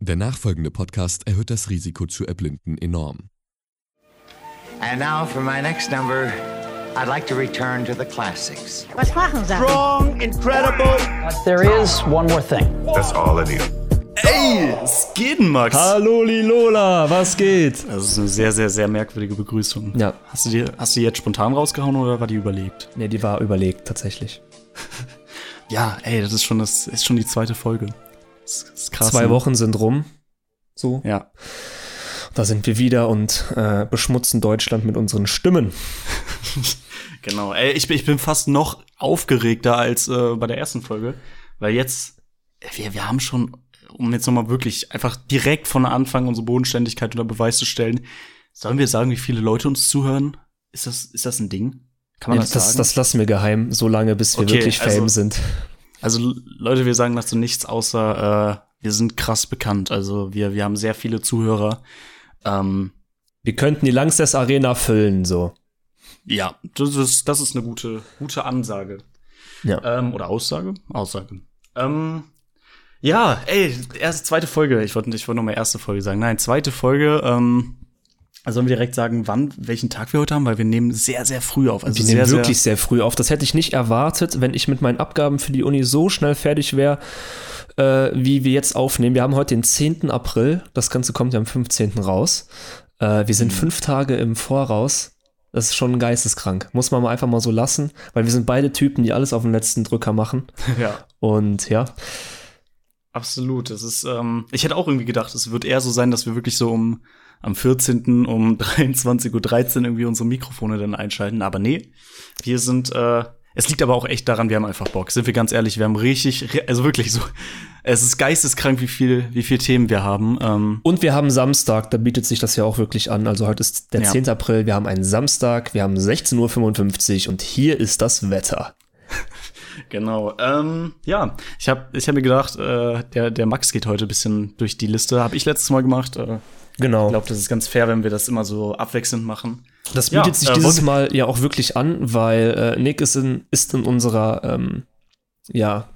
Der nachfolgende Podcast erhöht das Risiko zu erblinden enorm. And now for my next number, I'd like to return to the classics. Was machen Sie? Strong, incredible. There is one more thing. That's all I need. Ey, es geht, Max. Hallo Lilola, was geht? Das ist eine sehr, sehr, sehr merkwürdige Begrüßung. Ja. Hast du die, hast du die jetzt spontan rausgehauen oder war die überlegt? Ne, die war überlegt tatsächlich. Ja, ey, das ist schon, das ist schon die zweite Folge. Das ist krass. Zwei ne? Wochen sind rum. So. Ja. Da sind wir wieder und äh, beschmutzen Deutschland mit unseren Stimmen. Genau. Ey, ich, bin- ich bin fast noch aufgeregter als äh, bei der ersten Folge, weil jetzt, wir, wir haben schon, um jetzt nochmal wirklich einfach direkt von Anfang unsere Bodenständigkeit unter Beweis zu stellen, sollen wir sagen, wie viele Leute uns zuhören? Ist das, ist das ein Ding? Kann man Nee, das, das, sagen? das lassen wir geheim, so lange bis wir Okay, wirklich also- Fame sind. Also Leute, wir sagen dazu nichts außer äh, wir sind krass bekannt. Also wir wir haben sehr viele Zuhörer. Ähm, Wir könnten die Langsess Arena füllen, so. ja, das ist das ist eine gute gute Ansage Ja. ähm, oder Aussage Aussage. Ähm, ja, ey, erste zweite Folge. Ich wollte ich wollte noch mal erste Folge sagen. Nein, zweite Folge. Ähm, sollen wir direkt sagen, wann welchen Tag wir heute haben, weil wir nehmen sehr sehr früh auf. Also wir sehr nehmen sehr, wirklich sehr früh auf. Das hätte ich nicht erwartet, wenn ich mit meinen Abgaben für die Uni so schnell fertig wäre, äh, wie wir jetzt aufnehmen. Wir haben heute den 10. April. Das Ganze kommt ja am 15. raus. Äh, wir sind Mhm. fünf Tage im Voraus. Das ist schon geisteskrank. Muss man mal einfach mal so lassen, weil wir sind beide Typen, die alles auf den letzten Drücker machen. ja. Und ja, Absolut. Das ist, ähm, ich hätte auch irgendwie gedacht, es wird eher so sein, dass wir wirklich so um am 14. um 23.13 Uhr irgendwie unsere Mikrofone dann einschalten. Aber nee, wir sind, äh, es liegt aber auch echt daran, wir haben einfach Bock. Sind wir ganz ehrlich, wir haben richtig, also wirklich so, es ist geisteskrank, wie viel, wie viel Themen wir haben. Ähm, Und wir haben Samstag, da bietet sich das ja auch wirklich an. Also heute ist der Ja. 10. April, wir haben einen Samstag, wir haben 16.55 Uhr und hier ist das Wetter. Genau. Ähm, ja, ich habe ich hab mir gedacht, äh, der, der Max geht heute ein bisschen durch die Liste. Habe ich letztes Mal gemacht. Äh, Genau. ich glaube, das ist ganz fair, wenn wir das immer so abwechselnd machen. Das Ja, bietet sich äh, dieses Mal ja auch wirklich an, weil äh, Nick ist in, ist in unserer ähm, ja,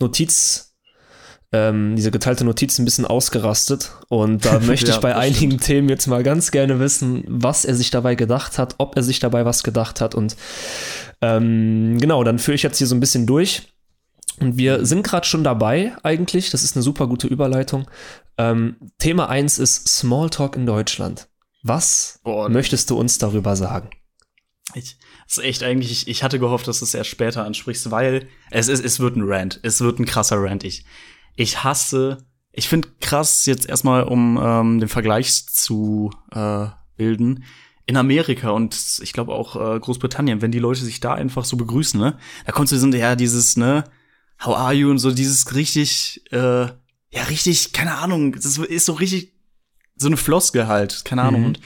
Notiz, ähm, diese geteilte Notiz ein bisschen ausgerastet. Und da möchte Ja, ich bei einigen Themen jetzt mal ganz gerne wissen, was er sich dabei gedacht hat, ob er sich dabei was gedacht hat. Und ähm, genau, dann führe ich jetzt hier so ein bisschen durch. Und wir sind gerade schon dabei, eigentlich. Das ist eine super gute Überleitung. Ähm, Thema 1 ist Smalltalk in Deutschland. Was Boah, möchtest du uns darüber sagen? Ich, das ist echt eigentlich, ich, ich hatte gehofft, dass du es erst später ansprichst, weil es, ist, es wird ein Rant. Es wird ein krasser Rant. Ich, ich hasse, ich finde krass jetzt erstmal, um ähm, den Vergleich zu äh, bilden. In Amerika und ich glaube auch äh, Großbritannien, wenn die Leute sich da einfach so begrüßen, ne, da kommt so sind ja dieses, ne, how are you und so dieses richtig, äh, ja richtig, keine Ahnung, das ist so richtig so eine Floskel halt, keine Ahnung. Mhm. Und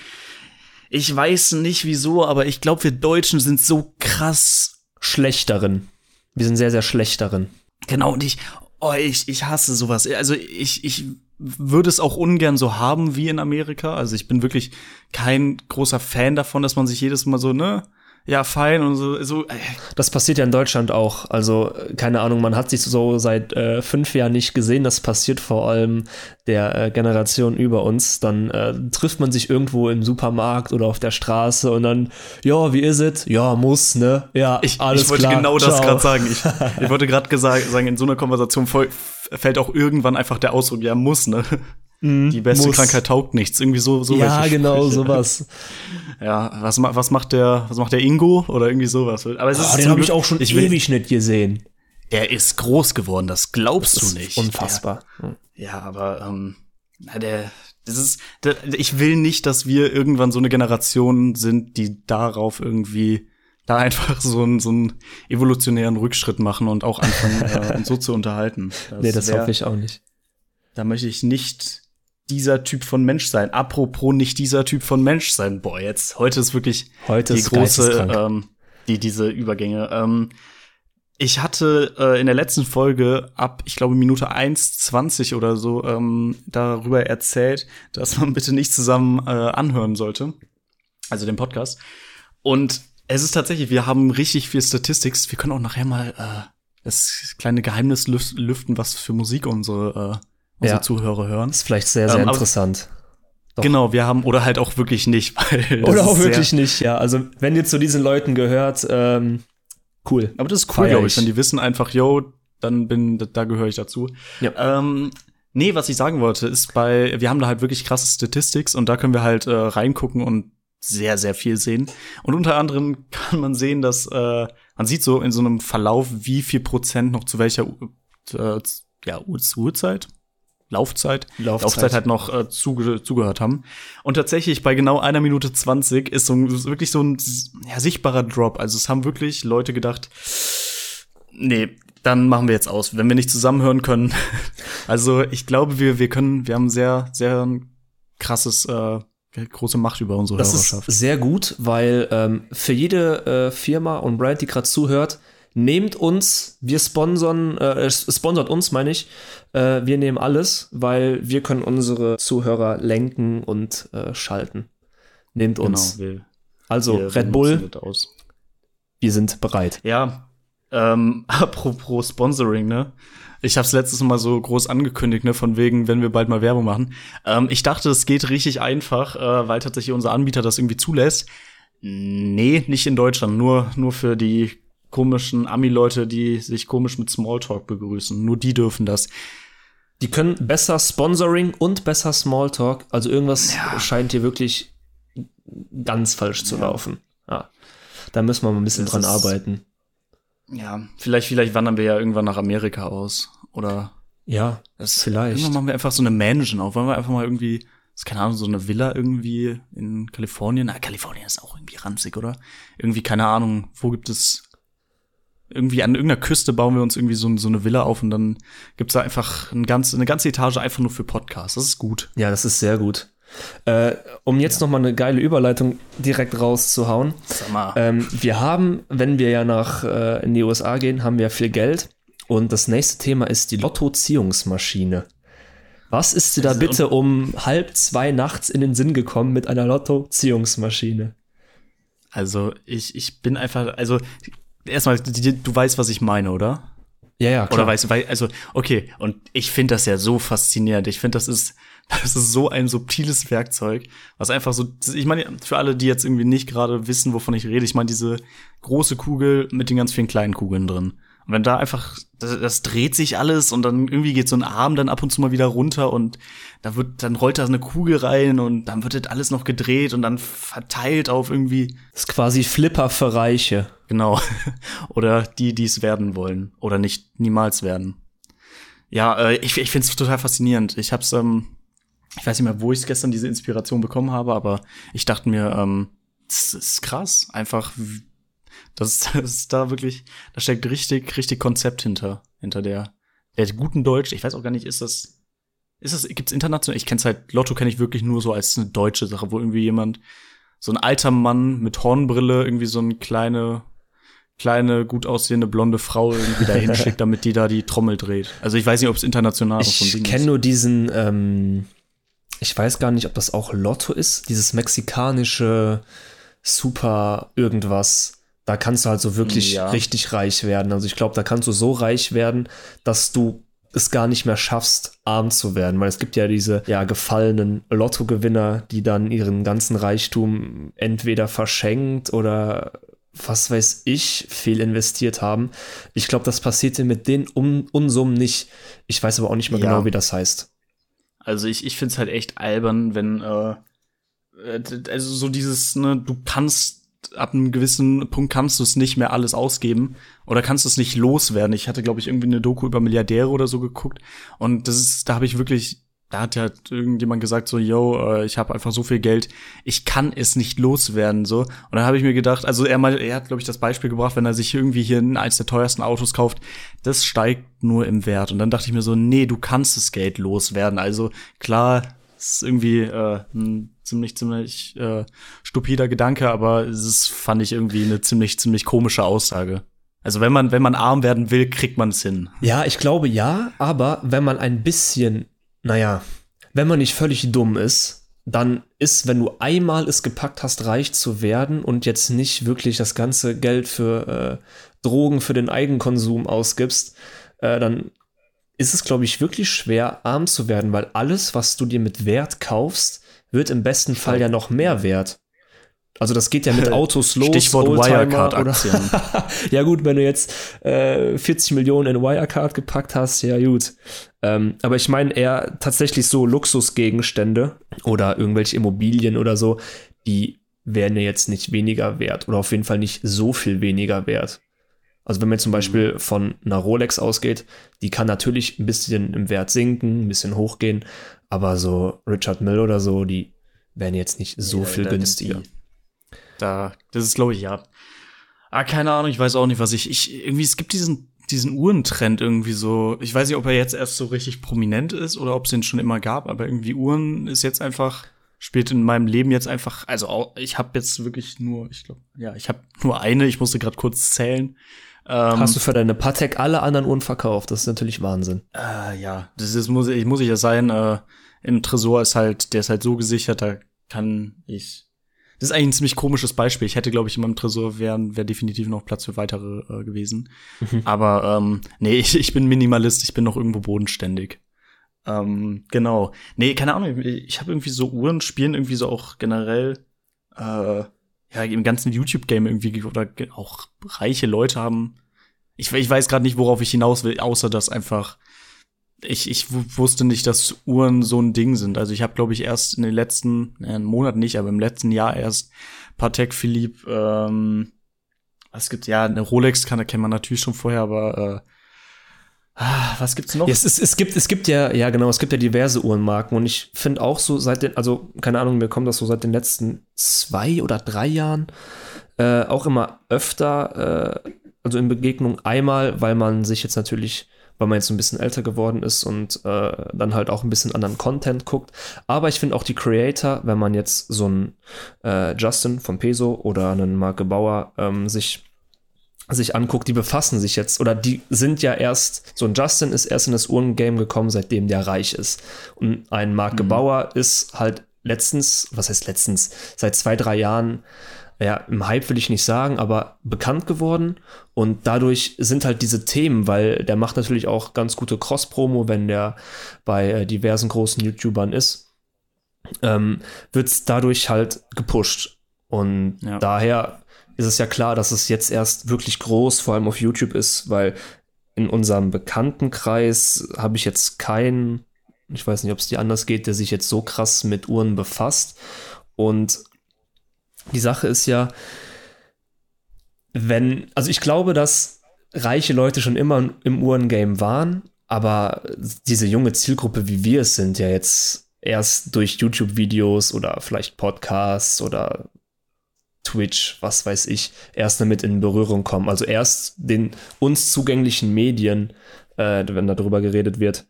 ich weiß nicht wieso, aber ich glaube, wir Deutschen sind so krass. Schlecht darin. Wir sind sehr, sehr schlecht darin. Genau, und ich, oh, ich, ich hasse sowas. Also ich, ich würde es auch ungern so haben wie in Amerika. Also ich bin wirklich kein großer Fan davon, dass man sich jedes Mal so, ne, ja, fein und so, so, äh, Das passiert ja in Deutschland auch. Also, keine Ahnung, man hat sich so seit äh, fünf Jahren nicht gesehen. Das passiert vor allem der äh, Generation über uns. Dann äh, trifft man sich irgendwo im Supermarkt oder auf der Straße und dann, ja, wie ist es? Ja, muss, ne? Ja, ich, alles ich wollte klar. genau das gerade sagen. Ich, ich wollte gerade sagen, in so einer Konversation voll, fällt auch irgendwann einfach der Ausdruck, ja, muss, ne? Die beste Mhm, muss. Krankheit taugt nichts. Irgendwie so, so Ja, genau, Sprüche. sowas. Ja, was, was macht der, was macht der Ingo oder irgendwie sowas? Aber es ist Oh, den habe ich auch schon ich will- ewig nicht gesehen. Der ist groß geworden, das glaubst Das du ist nicht. Unfassbar. Der, ja, aber ähm, na, der, das ist, der, ich will nicht, dass wir irgendwann so eine Generation sind, die darauf irgendwie da einfach so einen, so einen evolutionären Rückschritt machen und auch anfangen, äh, uns so zu unterhalten. nee, das wär- hoffe ich auch nicht. Da möchte ich nicht dieser Typ von Mensch sein. Apropos nicht dieser Typ von Mensch sein. Boah, jetzt, heute ist wirklich Heute die ist große, ähm, die, diese Übergänge. Ähm, ich hatte äh, in der letzten Folge ab, ich glaube, Minute 1,20 oder so ähm, darüber erzählt, dass man bitte nicht zusammen äh, anhören sollte. Also den Podcast. Und es ist tatsächlich, wir haben richtig viel Statistics. Wir können auch nachher mal äh, das kleine Geheimnis lüf- lüften, was für Musik unsere, äh, unsere Ja. Zuhörer hören. Ist vielleicht sehr, sehr Ähm, interessant. Doch. Genau, wir haben, oder halt auch wirklich nicht, weil das Oder auch wirklich nicht, ja. Also, wenn ihr zu diesen Leuten gehört, ähm, cool. Aber das ist cool, glaube ich, wenn die wissen einfach, yo, dann bin, da gehöre ich dazu. Ja. Ähm, nee, was ich sagen wollte, ist bei, wir haben da halt wirklich krasse Statistics und da können wir halt äh, reingucken und sehr, sehr viel sehen. Und unter anderem kann man sehen, dass äh, man sieht so in so einem Verlauf, wie viel Prozent noch zu welcher äh, ja, Uhr- Uhrzeit, Laufzeit, Laufzeit. halt noch äh, zuge zugehört haben. Und tatsächlich bei genau einer Minute 20 ist so ein, ist wirklich so ein ja, sichtbarer Drop. Also es haben wirklich Leute gedacht, nee, dann machen wir jetzt aus, wenn wir nicht zusammenhören können. also ich glaube, wir, wir können, wir haben sehr, sehr krasses, äh, große Macht über unsere Das ist Hörerschaft. sehr gut, weil ähm, für jede äh, Firma und Brand, die gerade zuhört, nehmt uns, wir sponsern, äh, sponsert uns, meine ich, äh, wir nehmen alles, weil wir können unsere Zuhörer lenken und äh, schalten. Nehmt uns. Genau, wir, also wir Red Bull, wir sind bereit. Ja, ähm, apropos Sponsoring, ne? Ich habe es letztes Mal so groß angekündigt, ne, von wegen, wenn wir bald mal Werbung machen. Ähm, ich dachte, es geht richtig einfach, äh, weil tatsächlich unser Anbieter das irgendwie zulässt. Nee, nicht in Deutschland, nur, nur für die komischen Ami-Leute, die sich komisch mit Smalltalk begrüßen. Nur die dürfen das. Die können besser Sponsoring und besser Smalltalk. Also irgendwas scheint hier wirklich ganz falsch zu laufen. Ja. Da müssen wir mal ein bisschen Das dran ist- arbeiten. Ja, vielleicht, vielleicht wandern wir ja irgendwann nach Amerika aus. Oder Ja, das, Vielleicht. Irgendwann machen wir einfach so eine Mansion auf. Wollen wir einfach mal irgendwie, das ist keine Ahnung, so eine Villa irgendwie in Kalifornien. Na, Kalifornien ist auch irgendwie ranzig, oder? Irgendwie, keine Ahnung, wo gibt es irgendwie an irgendeiner Küste bauen wir uns irgendwie so, so eine Villa auf und dann gibt's da einfach ein ganz, eine ganze Etage einfach nur für Podcasts. Das ist gut. Ja, das ist sehr gut. Äh, um jetzt noch mal eine geile Überleitung direkt rauszuhauen. Sag mal. Ähm, wir haben, wenn wir ja nach äh, in die USA gehen, haben wir viel Geld. Und das nächste Thema ist die Lotto-Ziehungsmaschine. Was ist dir da Also, bitte um halb zwei nachts in den Sinn gekommen mit einer Lotto-Ziehungsmaschine? Also, ich, ich bin einfach, also, erstmal, du weißt, was ich meine, oder? Ja, ja, klar. Oder weißt du, weil, also, okay, und ich finde das ja so faszinierend. Ich finde, das ist, das ist so ein subtiles Werkzeug, was einfach so, ich meine, für alle, die jetzt irgendwie nicht gerade wissen, wovon ich rede, ich meine, diese große Kugel mit den ganz vielen kleinen Kugeln drin. Und wenn da einfach, das, das dreht sich alles und dann irgendwie geht so ein Arm dann ab und zu mal wieder runter und da wird, dann rollt da eine Kugel rein und dann wird das alles noch gedreht und dann verteilt auf irgendwie, das ist quasi Flipper für Reiche. Genau. oder die, die es werden wollen. Oder nicht niemals werden. Ja, äh, ich, ich finde es total faszinierend. Ich hab's, ähm, ich weiß nicht mehr, wo ich gestern diese Inspiration bekommen habe, aber ich dachte mir, ähm, das ist krass. Einfach, das, das ist da wirklich, da steckt richtig, richtig Konzept hinter, hinter der, der guten Deutsch. Ich weiß auch gar nicht, ist das, ist das, gibt's international? Ich kenn's halt, Lotto kenne ich wirklich nur so als eine deutsche Sache, wo irgendwie jemand, so ein alter Mann mit Hornbrille, irgendwie so eine kleine, kleine, gut aussehende blonde Frau irgendwie da hinschickt, damit die da die Trommel dreht. Also ich weiß nicht, ob es international auch so ein Ich kenne ist. nur diesen, ähm, ich weiß gar nicht, ob das auch Lotto ist, dieses mexikanische Super irgendwas. Da kannst du halt so wirklich Ja. richtig reich werden. Also ich glaube, da kannst du so reich werden, dass du es gar nicht mehr schaffst, arm zu werden, weil es gibt ja diese ja gefallenen Lottogewinner, die dann ihren ganzen Reichtum entweder verschenkt oder was weiß ich, viel investiert haben. Ich glaube, das passierte mit den um Unsummen nicht. Ich weiß aber auch nicht mehr Ja. genau, wie das heißt. Also ich, ich finde es halt echt albern, wenn, äh, äh, also so dieses, ne, du kannst ab einem gewissen Punkt kannst du es nicht mehr alles ausgeben oder kannst du es nicht loswerden. Ich hatte, glaube ich, irgendwie eine Doku über Milliardäre oder so geguckt und das ist, da habe ich wirklich, da hat ja irgendjemand gesagt so, yo, äh, ich habe einfach so viel Geld, ich kann es nicht loswerden so. Und dann habe ich mir gedacht, also er mal, er hat, glaube ich, das Beispiel gebracht, wenn er sich irgendwie hier eins der teuersten Autos kauft, das steigt nur im Wert. Und dann dachte ich mir so, nee, du kannst das Geld loswerden. Also klar, ist irgendwie äh, ein ziemlich, ziemlich äh, stupider Gedanke, aber es fand ich irgendwie eine ziemlich, ziemlich komische Aussage. Also wenn man, wenn man arm werden will, kriegt man es hin. Ja, ich glaube ja, aber wenn man ein bisschen, naja, wenn man nicht völlig dumm ist, dann ist, wenn du einmal es gepackt hast, reich zu werden und jetzt nicht wirklich das ganze Geld für äh, Drogen, für den Eigenkonsum ausgibst, äh, dann ist es, glaube ich, wirklich schwer, arm zu werden, weil alles, was du dir mit Wert kaufst, wird im besten Fall ja noch mehr wert. Also das geht ja mit Autos los. Stichwort Wirecard-Aktien. oder- ja gut, wenn du jetzt äh, 40 Millionen in Wirecard gepackt hast, ja gut. Ähm, aber ich meine eher tatsächlich so Luxusgegenstände oder irgendwelche Immobilien oder so, die wären ja jetzt nicht weniger wert oder auf jeden Fall nicht so viel weniger wert. Also wenn man zum Beispiel von einer Rolex ausgeht, die kann natürlich ein bisschen im Wert sinken, ein bisschen hochgehen, aber so Richard Mill oder so, die wären jetzt nicht so Ja, viel da- günstiger. die- Da, das ist, glaube ich, ja. Ah, keine Ahnung, ich weiß auch nicht, was ich, ich, irgendwie, es gibt diesen, diesen Uhrentrend irgendwie so. Ich weiß nicht, ob er jetzt erst so richtig prominent ist oder ob es ihn schon immer gab, aber irgendwie Uhren ist jetzt einfach, spielt in meinem Leben jetzt einfach, also ich habe jetzt wirklich nur, ich glaube, ja, ich habe nur eine, ich musste gerade kurz zählen. Ähm, Hast du für deine Patek alle anderen Uhren verkauft? Das ist natürlich Wahnsinn. Äh, ja, das ist, muss ich, muss ich ja sein. Äh, Im Tresor ist halt, der ist halt so gesichert, da kann ich. Das ist eigentlich ein ziemlich komisches Beispiel. Ich hätte, glaube ich, in meinem Tresor wären wäre definitiv noch Platz für weitere äh, gewesen. Aber ähm, nee, ich, ich bin Minimalist, ich bin noch irgendwo bodenständig. Ähm, genau. Nee, keine Ahnung, ich, ich habe irgendwie so Uhren spielen irgendwie so auch generell äh, ja, im ganzen YouTube-Game irgendwie oder auch reiche Leute haben. Ich, ich weiß gerade nicht, worauf ich hinaus will, außer dass einfach ich, ich wu- wusste nicht, dass Uhren so ein Ding sind. Also ich habe, glaube ich, erst in den letzten, äh, einen Monat nicht, aber im letzten Jahr erst Patek Philippe, ähm, was gibt's, ja, eine Rolex kann, kennt man natürlich schon vorher, aber äh, was gibt's noch? Ja, es, es, gibt, es gibt ja, ja genau, es gibt ja diverse Uhrenmarken und ich finde auch so seit den, also keine Ahnung, mir kommt das so seit den letzten zwei oder drei Jahren äh, auch immer öfter, äh, also in Begegnung einmal, weil man sich jetzt natürlich, weil man jetzt ein bisschen älter geworden ist und äh, dann halt auch ein bisschen anderen Content guckt. Aber ich finde auch die Creator, wenn man jetzt so einen äh, Justin von Peso oder einen Marke Bauer ähm, sich sich anguckt, die befassen sich jetzt oder die sind ja erst, so ein Justin ist erst in das Uhrengame gekommen, seitdem der reich ist. Und ein Marke Bauer ist halt letztens, was heißt letztens, seit zwei, drei Jahren, ja, im Hype will ich nicht sagen, aber bekannt geworden. Und dadurch sind halt diese Themen, weil der macht natürlich auch ganz gute Cross-Promo, wenn der bei äh, diversen großen YouTubern ist, ähm, wird es dadurch halt gepusht. Und Ja. daher ist es ja klar, dass es jetzt erst wirklich groß, vor allem auf YouTube ist, weil in unserem Bekanntenkreis habe ich jetzt keinen, ich weiß nicht, ob es dir anders geht, der sich jetzt so krass mit Uhren befasst. Und die Sache ist ja, wenn, also ich glaube, dass reiche Leute schon immer im Uhrengame waren, aber diese junge Zielgruppe, wie wir es sind, ja jetzt erst durch YouTube-Videos oder vielleicht Podcasts oder Twitch, was weiß ich, erst damit in Berührung kommen. Also erst den uns zugänglichen Medien, äh, wenn darüber geredet wird,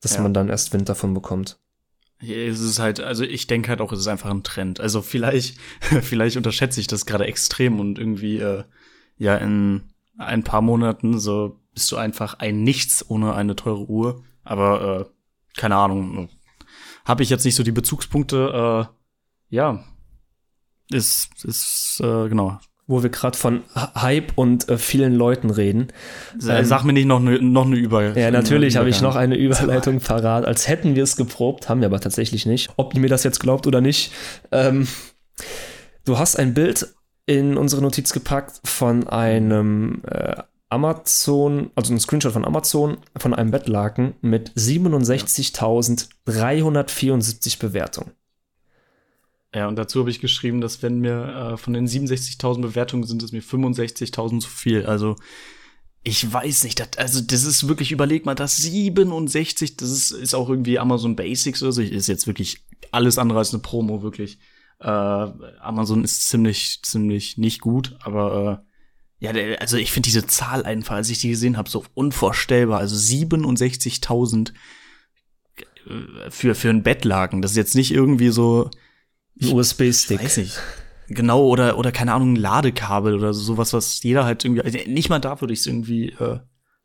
dass Ja. man dann erst Wind davon bekommt. Hier ist es halt, also ich denke halt auch, es ist einfach ein Trend. Also vielleicht, vielleicht unterschätze ich das gerade extrem und irgendwie, äh, ja, in ein paar Monaten so bist du einfach ein Nichts ohne eine teure Uhr. Aber äh, keine Ahnung, habe ich jetzt nicht so die Bezugspunkte. Äh, ja, ist, ist äh, genau. Wo wir gerade von Hype und äh, vielen Leuten reden. Äh, Sag mir nicht noch eine noch eine Über. Ja, natürlich habe ich noch eine. eine Überleitung parat, als hätten wir es geprobt, haben wir aber tatsächlich nicht. Ob ihr mir das jetzt glaubt oder nicht. Ähm, du hast ein Bild in unsere Notiz gepackt von einem äh, Amazon, also ein Screenshot von Amazon, von einem Bettlaken mit 67.374 Bewertungen. Ja, und dazu habe ich geschrieben, dass wenn mir äh, von den 67.000 Bewertungen sind es mir 65.000 zu viel. Also ich weiß nicht, das, also das ist wirklich, überleg mal, das 67, das ist, ist auch irgendwie Amazon Basics oder so. Ist jetzt wirklich alles andere als eine Promo, wirklich. Äh, Amazon ist ziemlich, ziemlich nicht gut, aber äh, ja, der, also ich finde diese Zahl einfach, als ich die gesehen habe, so unvorstellbar. Also 67.000 äh, für, für ein Bettlaken. Das ist jetzt nicht irgendwie so, USB-Stick. Weiß ich. Genau, oder, oder keine Ahnung, ein Ladekabel oder so, sowas, was jeder halt irgendwie, also nicht mal da würde ich es irgendwie äh,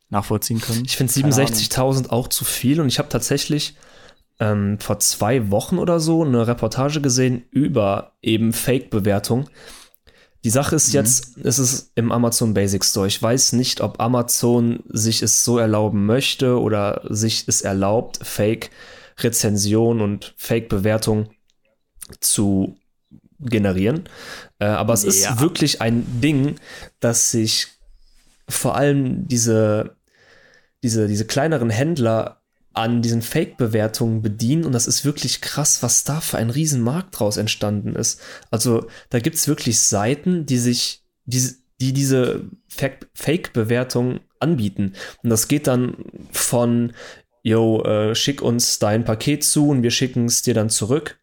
nachvollziehen können. Ich finde Keine 67.000 auch zu viel und ich habe tatsächlich ähm, vor zwei Wochen oder so eine Reportage gesehen über eben Fake-Bewertung. Die Sache ist jetzt, es ist im Amazon Basic Store. Ich weiß nicht, ob Amazon sich es so erlauben möchte oder sich es erlaubt, Fake-Rezension und Fake-Bewertung zu generieren. Äh, aber es ist Ja. wirklich ein Ding, dass sich vor allem diese, diese, diese kleineren Händler an diesen Fake-Bewertungen bedienen und das ist wirklich krass, was da für ein Riesenmarkt draus entstanden ist. Also da gibt es wirklich Seiten, die sich, die, die diese Fake- Fake-Bewertung anbieten. Und das geht dann von, yo, äh, schick uns dein Paket zu und wir schicken es dir dann zurück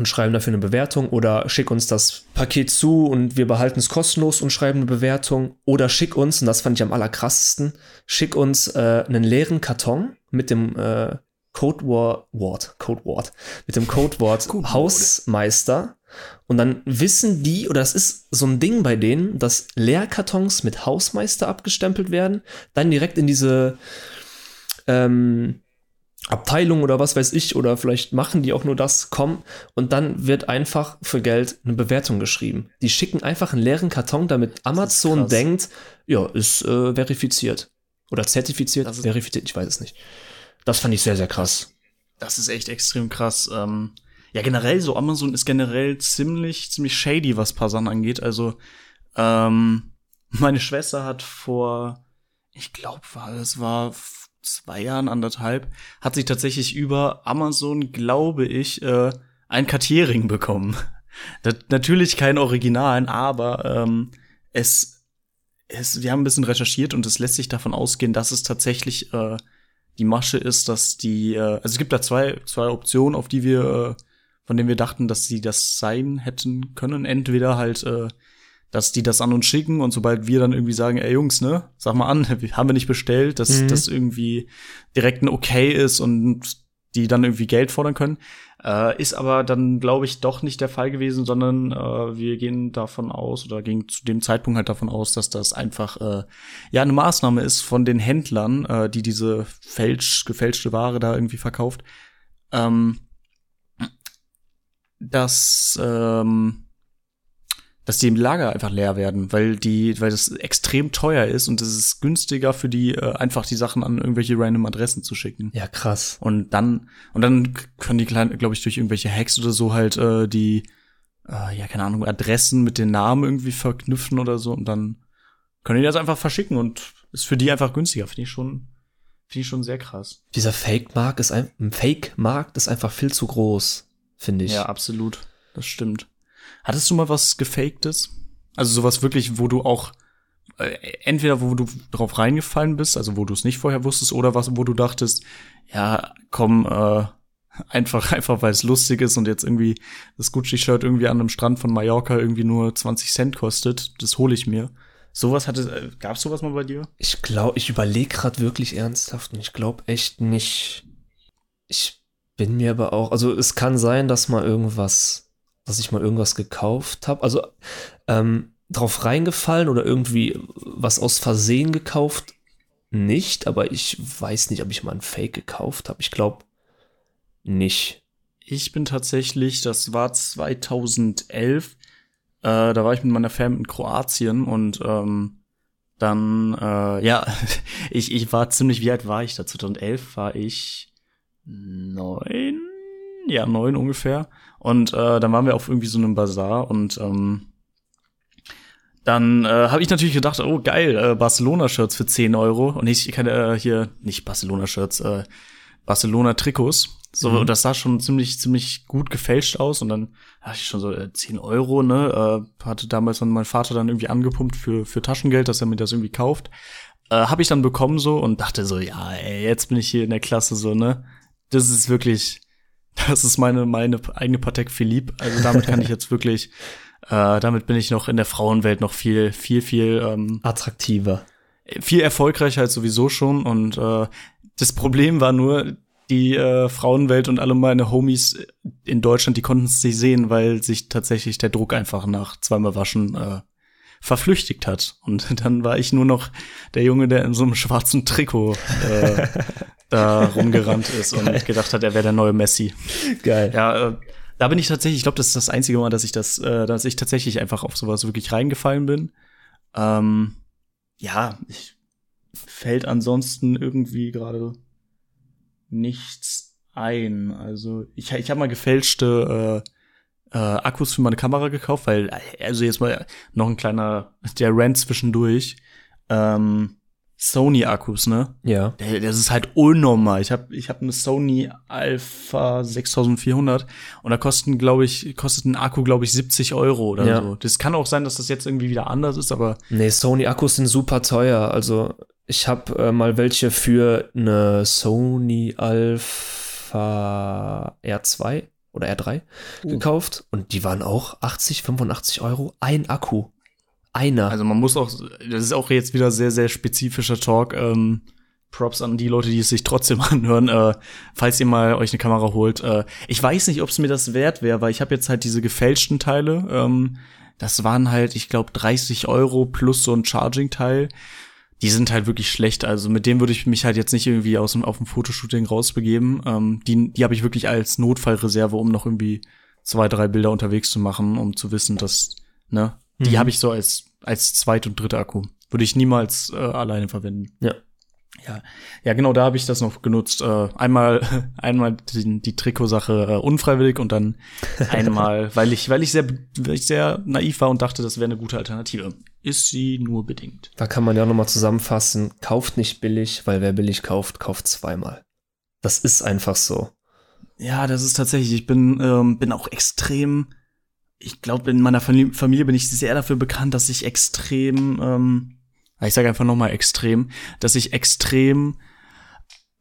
und schreiben dafür eine Bewertung oder schick uns das Paket zu und wir behalten es kostenlos und schreiben eine Bewertung oder schick uns, und das fand ich am allerkrassesten, schick uns äh, einen leeren Karton mit dem äh, Codewort, Wort, Codewort, mit dem Codewort Hausmeister. Und dann wissen die, oder das ist so ein Ding bei denen, dass Leerkartons mit Hausmeister abgestempelt werden, dann direkt in diese ähm, Abteilung oder was weiß ich, oder vielleicht machen die auch nur das, kommen und dann wird einfach für Geld eine Bewertung geschrieben. Die schicken einfach einen leeren Karton, damit Amazon denkt, ja, ist äh, verifiziert. Oder zertifiziert, Das ist- verifiziert, ich weiß es nicht. Das fand ich sehr, sehr krass. Das ist echt extrem krass. Ähm, ja, generell so, Amazon ist generell ziemlich, ziemlich shady, was paar Sachen angeht. Also, ähm, meine Schwester hat vor, ich glaube, war, es war zwei Jahren, anderthalb, hat sie tatsächlich über Amazon, glaube ich, äh, ein Kartierring bekommen. Das, natürlich kein Originalen, aber ähm, es, es, wir haben ein bisschen recherchiert und es lässt sich davon ausgehen, dass es tatsächlich äh, die Masche ist, dass die, äh, also es gibt da zwei, zwei Optionen, auf die wir, äh, von denen wir dachten, dass sie das sein hätten können. Entweder halt, äh, dass die das an uns schicken und sobald wir dann irgendwie sagen, ey Jungs, ne, sag mal an, haben wir nicht bestellt, dass Mhm. das irgendwie direkt ein Okay ist und die dann irgendwie Geld fordern können. Äh, ist aber dann, glaube ich, doch nicht der Fall gewesen, sondern äh, wir gehen davon aus oder gingen zu dem Zeitpunkt halt davon aus, dass das einfach äh, ja eine Maßnahme ist von den Händlern, äh, die diese fälsch, gefälschte Ware da irgendwie verkauft, ähm, dass ähm, dass die im Lager einfach leer werden, weil die, weil das extrem teuer ist und es ist günstiger für die äh, einfach die Sachen an irgendwelche random Adressen zu schicken. Ja, krass. Und dann, und dann können die kleinen, glaube ich, durch irgendwelche Hacks oder so halt äh, die, äh, ja, keine Ahnung, Adressen mit den Namen irgendwie verknüpfen oder so und dann können die das einfach verschicken und ist für die einfach günstiger. Finde ich schon, finde ich schon sehr krass. Dieser Fake-Markt ist ein Fake-Markt ist einfach viel zu groß, finde ich. Ja, absolut. Das stimmt. Hattest du mal was Gefaktes? Also sowas wirklich, wo du auch äh, entweder wo du drauf reingefallen bist, also wo du es nicht vorher wusstest, oder was, wo du dachtest, ja, komm, äh, einfach, einfach weil es lustig ist und jetzt irgendwie das Gucci-Shirt irgendwie an einem Strand von Mallorca irgendwie nur 20 Cent kostet, das hole ich mir. Sowas hatte, äh, gab's sowas mal bei dir? Ich glaube, ich überlege gerade wirklich ernsthaft und ich glaube echt nicht. Ich bin mir aber auch, also es kann sein, dass mal irgendwas, dass ich mal irgendwas gekauft habe. Also ähm, drauf reingefallen oder irgendwie was aus Versehen gekauft. Nicht, aber ich weiß nicht, ob ich mal ein Fake gekauft habe. Ich glaube nicht. Ich bin tatsächlich, das war 2011, äh, da war ich mit meiner Fam in Kroatien und ähm, dann, äh, ja, ich, ich war ziemlich, wie alt war ich da? 2011 war ich neun, ja, neun ungefähr. Und äh, dann waren wir auf irgendwie so einem Bazar und ähm, dann äh, habe ich natürlich gedacht, oh geil, äh, Barcelona-Shirts für 10 Euro. Und ich kann äh, hier, nicht Barcelona-Shirts, äh, Barcelona-Trikots. So, und das sah schon ziemlich, ziemlich gut gefälscht aus. Und dann dachte ich schon so, äh, 10 Euro, ne? Äh, hatte damals dann mein Vater dann irgendwie angepumpt für, für Taschengeld, dass er mir das irgendwie kauft. Äh, habe ich dann bekommen so und dachte so, ja, ey, jetzt bin ich hier in der Klasse so, ne? Das ist wirklich, das ist meine, meine eigene Patek Philippe. Also damit kann ich jetzt wirklich, äh, damit bin ich noch in der Frauenwelt noch viel, viel, viel ähm, Attraktiver. viel erfolgreicher als sowieso schon. Und äh, das Problem war nur, die äh, Frauenwelt und alle meine Homies in Deutschland, die konnten es nicht sehen, weil sich tatsächlich der Druck einfach nach zweimal Waschen äh, verflüchtigt hat. Und dann war ich nur noch der Junge, der in so einem schwarzen Trikot äh, da rumgerannt ist und gedacht hat, er wäre der neue Messi. Geil. Ja, äh, Da bin ich tatsächlich, ich glaube, das ist das einzige Mal, dass ich das, äh, dass ich tatsächlich einfach auf sowas wirklich reingefallen bin. Ähm, ja, ich fällt ansonsten irgendwie gerade nichts ein. Also ich, ich habe mal gefälschte äh, äh, Akkus für meine Kamera gekauft, weil, also jetzt mal noch ein kleiner, der Rant zwischendurch. Ähm, Sony-Akkus, ne? Ja. Das ist halt unnormal. Ich habe ich hab eine Sony Alpha 6400 und da kosten, glaube ich, kostet ein Akku, glaube ich, 70 Euro oder Ja. so. Das kann auch sein, dass das jetzt irgendwie wieder anders ist, aber Nee, Sony-Akkus sind super teuer. Also ich habe äh, mal welche für eine Sony Alpha R2 oder R3 gekauft und die waren auch 80, 85 Euro. Ein Akku. Einer. Also man muss auch, das ist auch jetzt wieder sehr, sehr spezifischer Talk. Ähm, Props an die Leute, die es sich trotzdem anhören, äh, falls ihr mal euch eine Kamera holt. Äh, ich weiß nicht, ob es mir das wert wäre, weil ich habe jetzt halt diese gefälschten Teile. Ähm, das waren halt, ich glaube, 30 Euro plus so ein Charging-Teil. Die sind halt wirklich schlecht. Also mit dem würde ich mich halt jetzt nicht irgendwie aus dem, auf dem Fotoshooting rausbegeben. Ähm, die die habe ich wirklich als Notfallreserve, um noch irgendwie zwei, drei Bilder unterwegs zu machen, um zu wissen, dass, ne, die Mhm. habe ich so als, als zweit- und dritter Akku. Würde ich niemals äh, alleine verwenden. Ja. Ja, ja, genau, da habe ich das noch genutzt. Äh, einmal, einmal die, die Trikotsache äh, unfreiwillig und dann einmal, weil ich, weil ich sehr, weil ich sehr naiv war und dachte, das wäre eine gute Alternative. Ist sie nur bedingt. Da kann man ja nochmal zusammenfassen, kauft nicht billig, weil wer billig kauft, kauft zweimal. Das ist einfach so. Ja, das ist tatsächlich. Ich bin, ähm, bin auch extrem. Ich glaube, in meiner Famili- Familie bin ich sehr dafür bekannt, dass ich extrem, ähm, ich sage einfach noch mal extrem, dass ich extrem,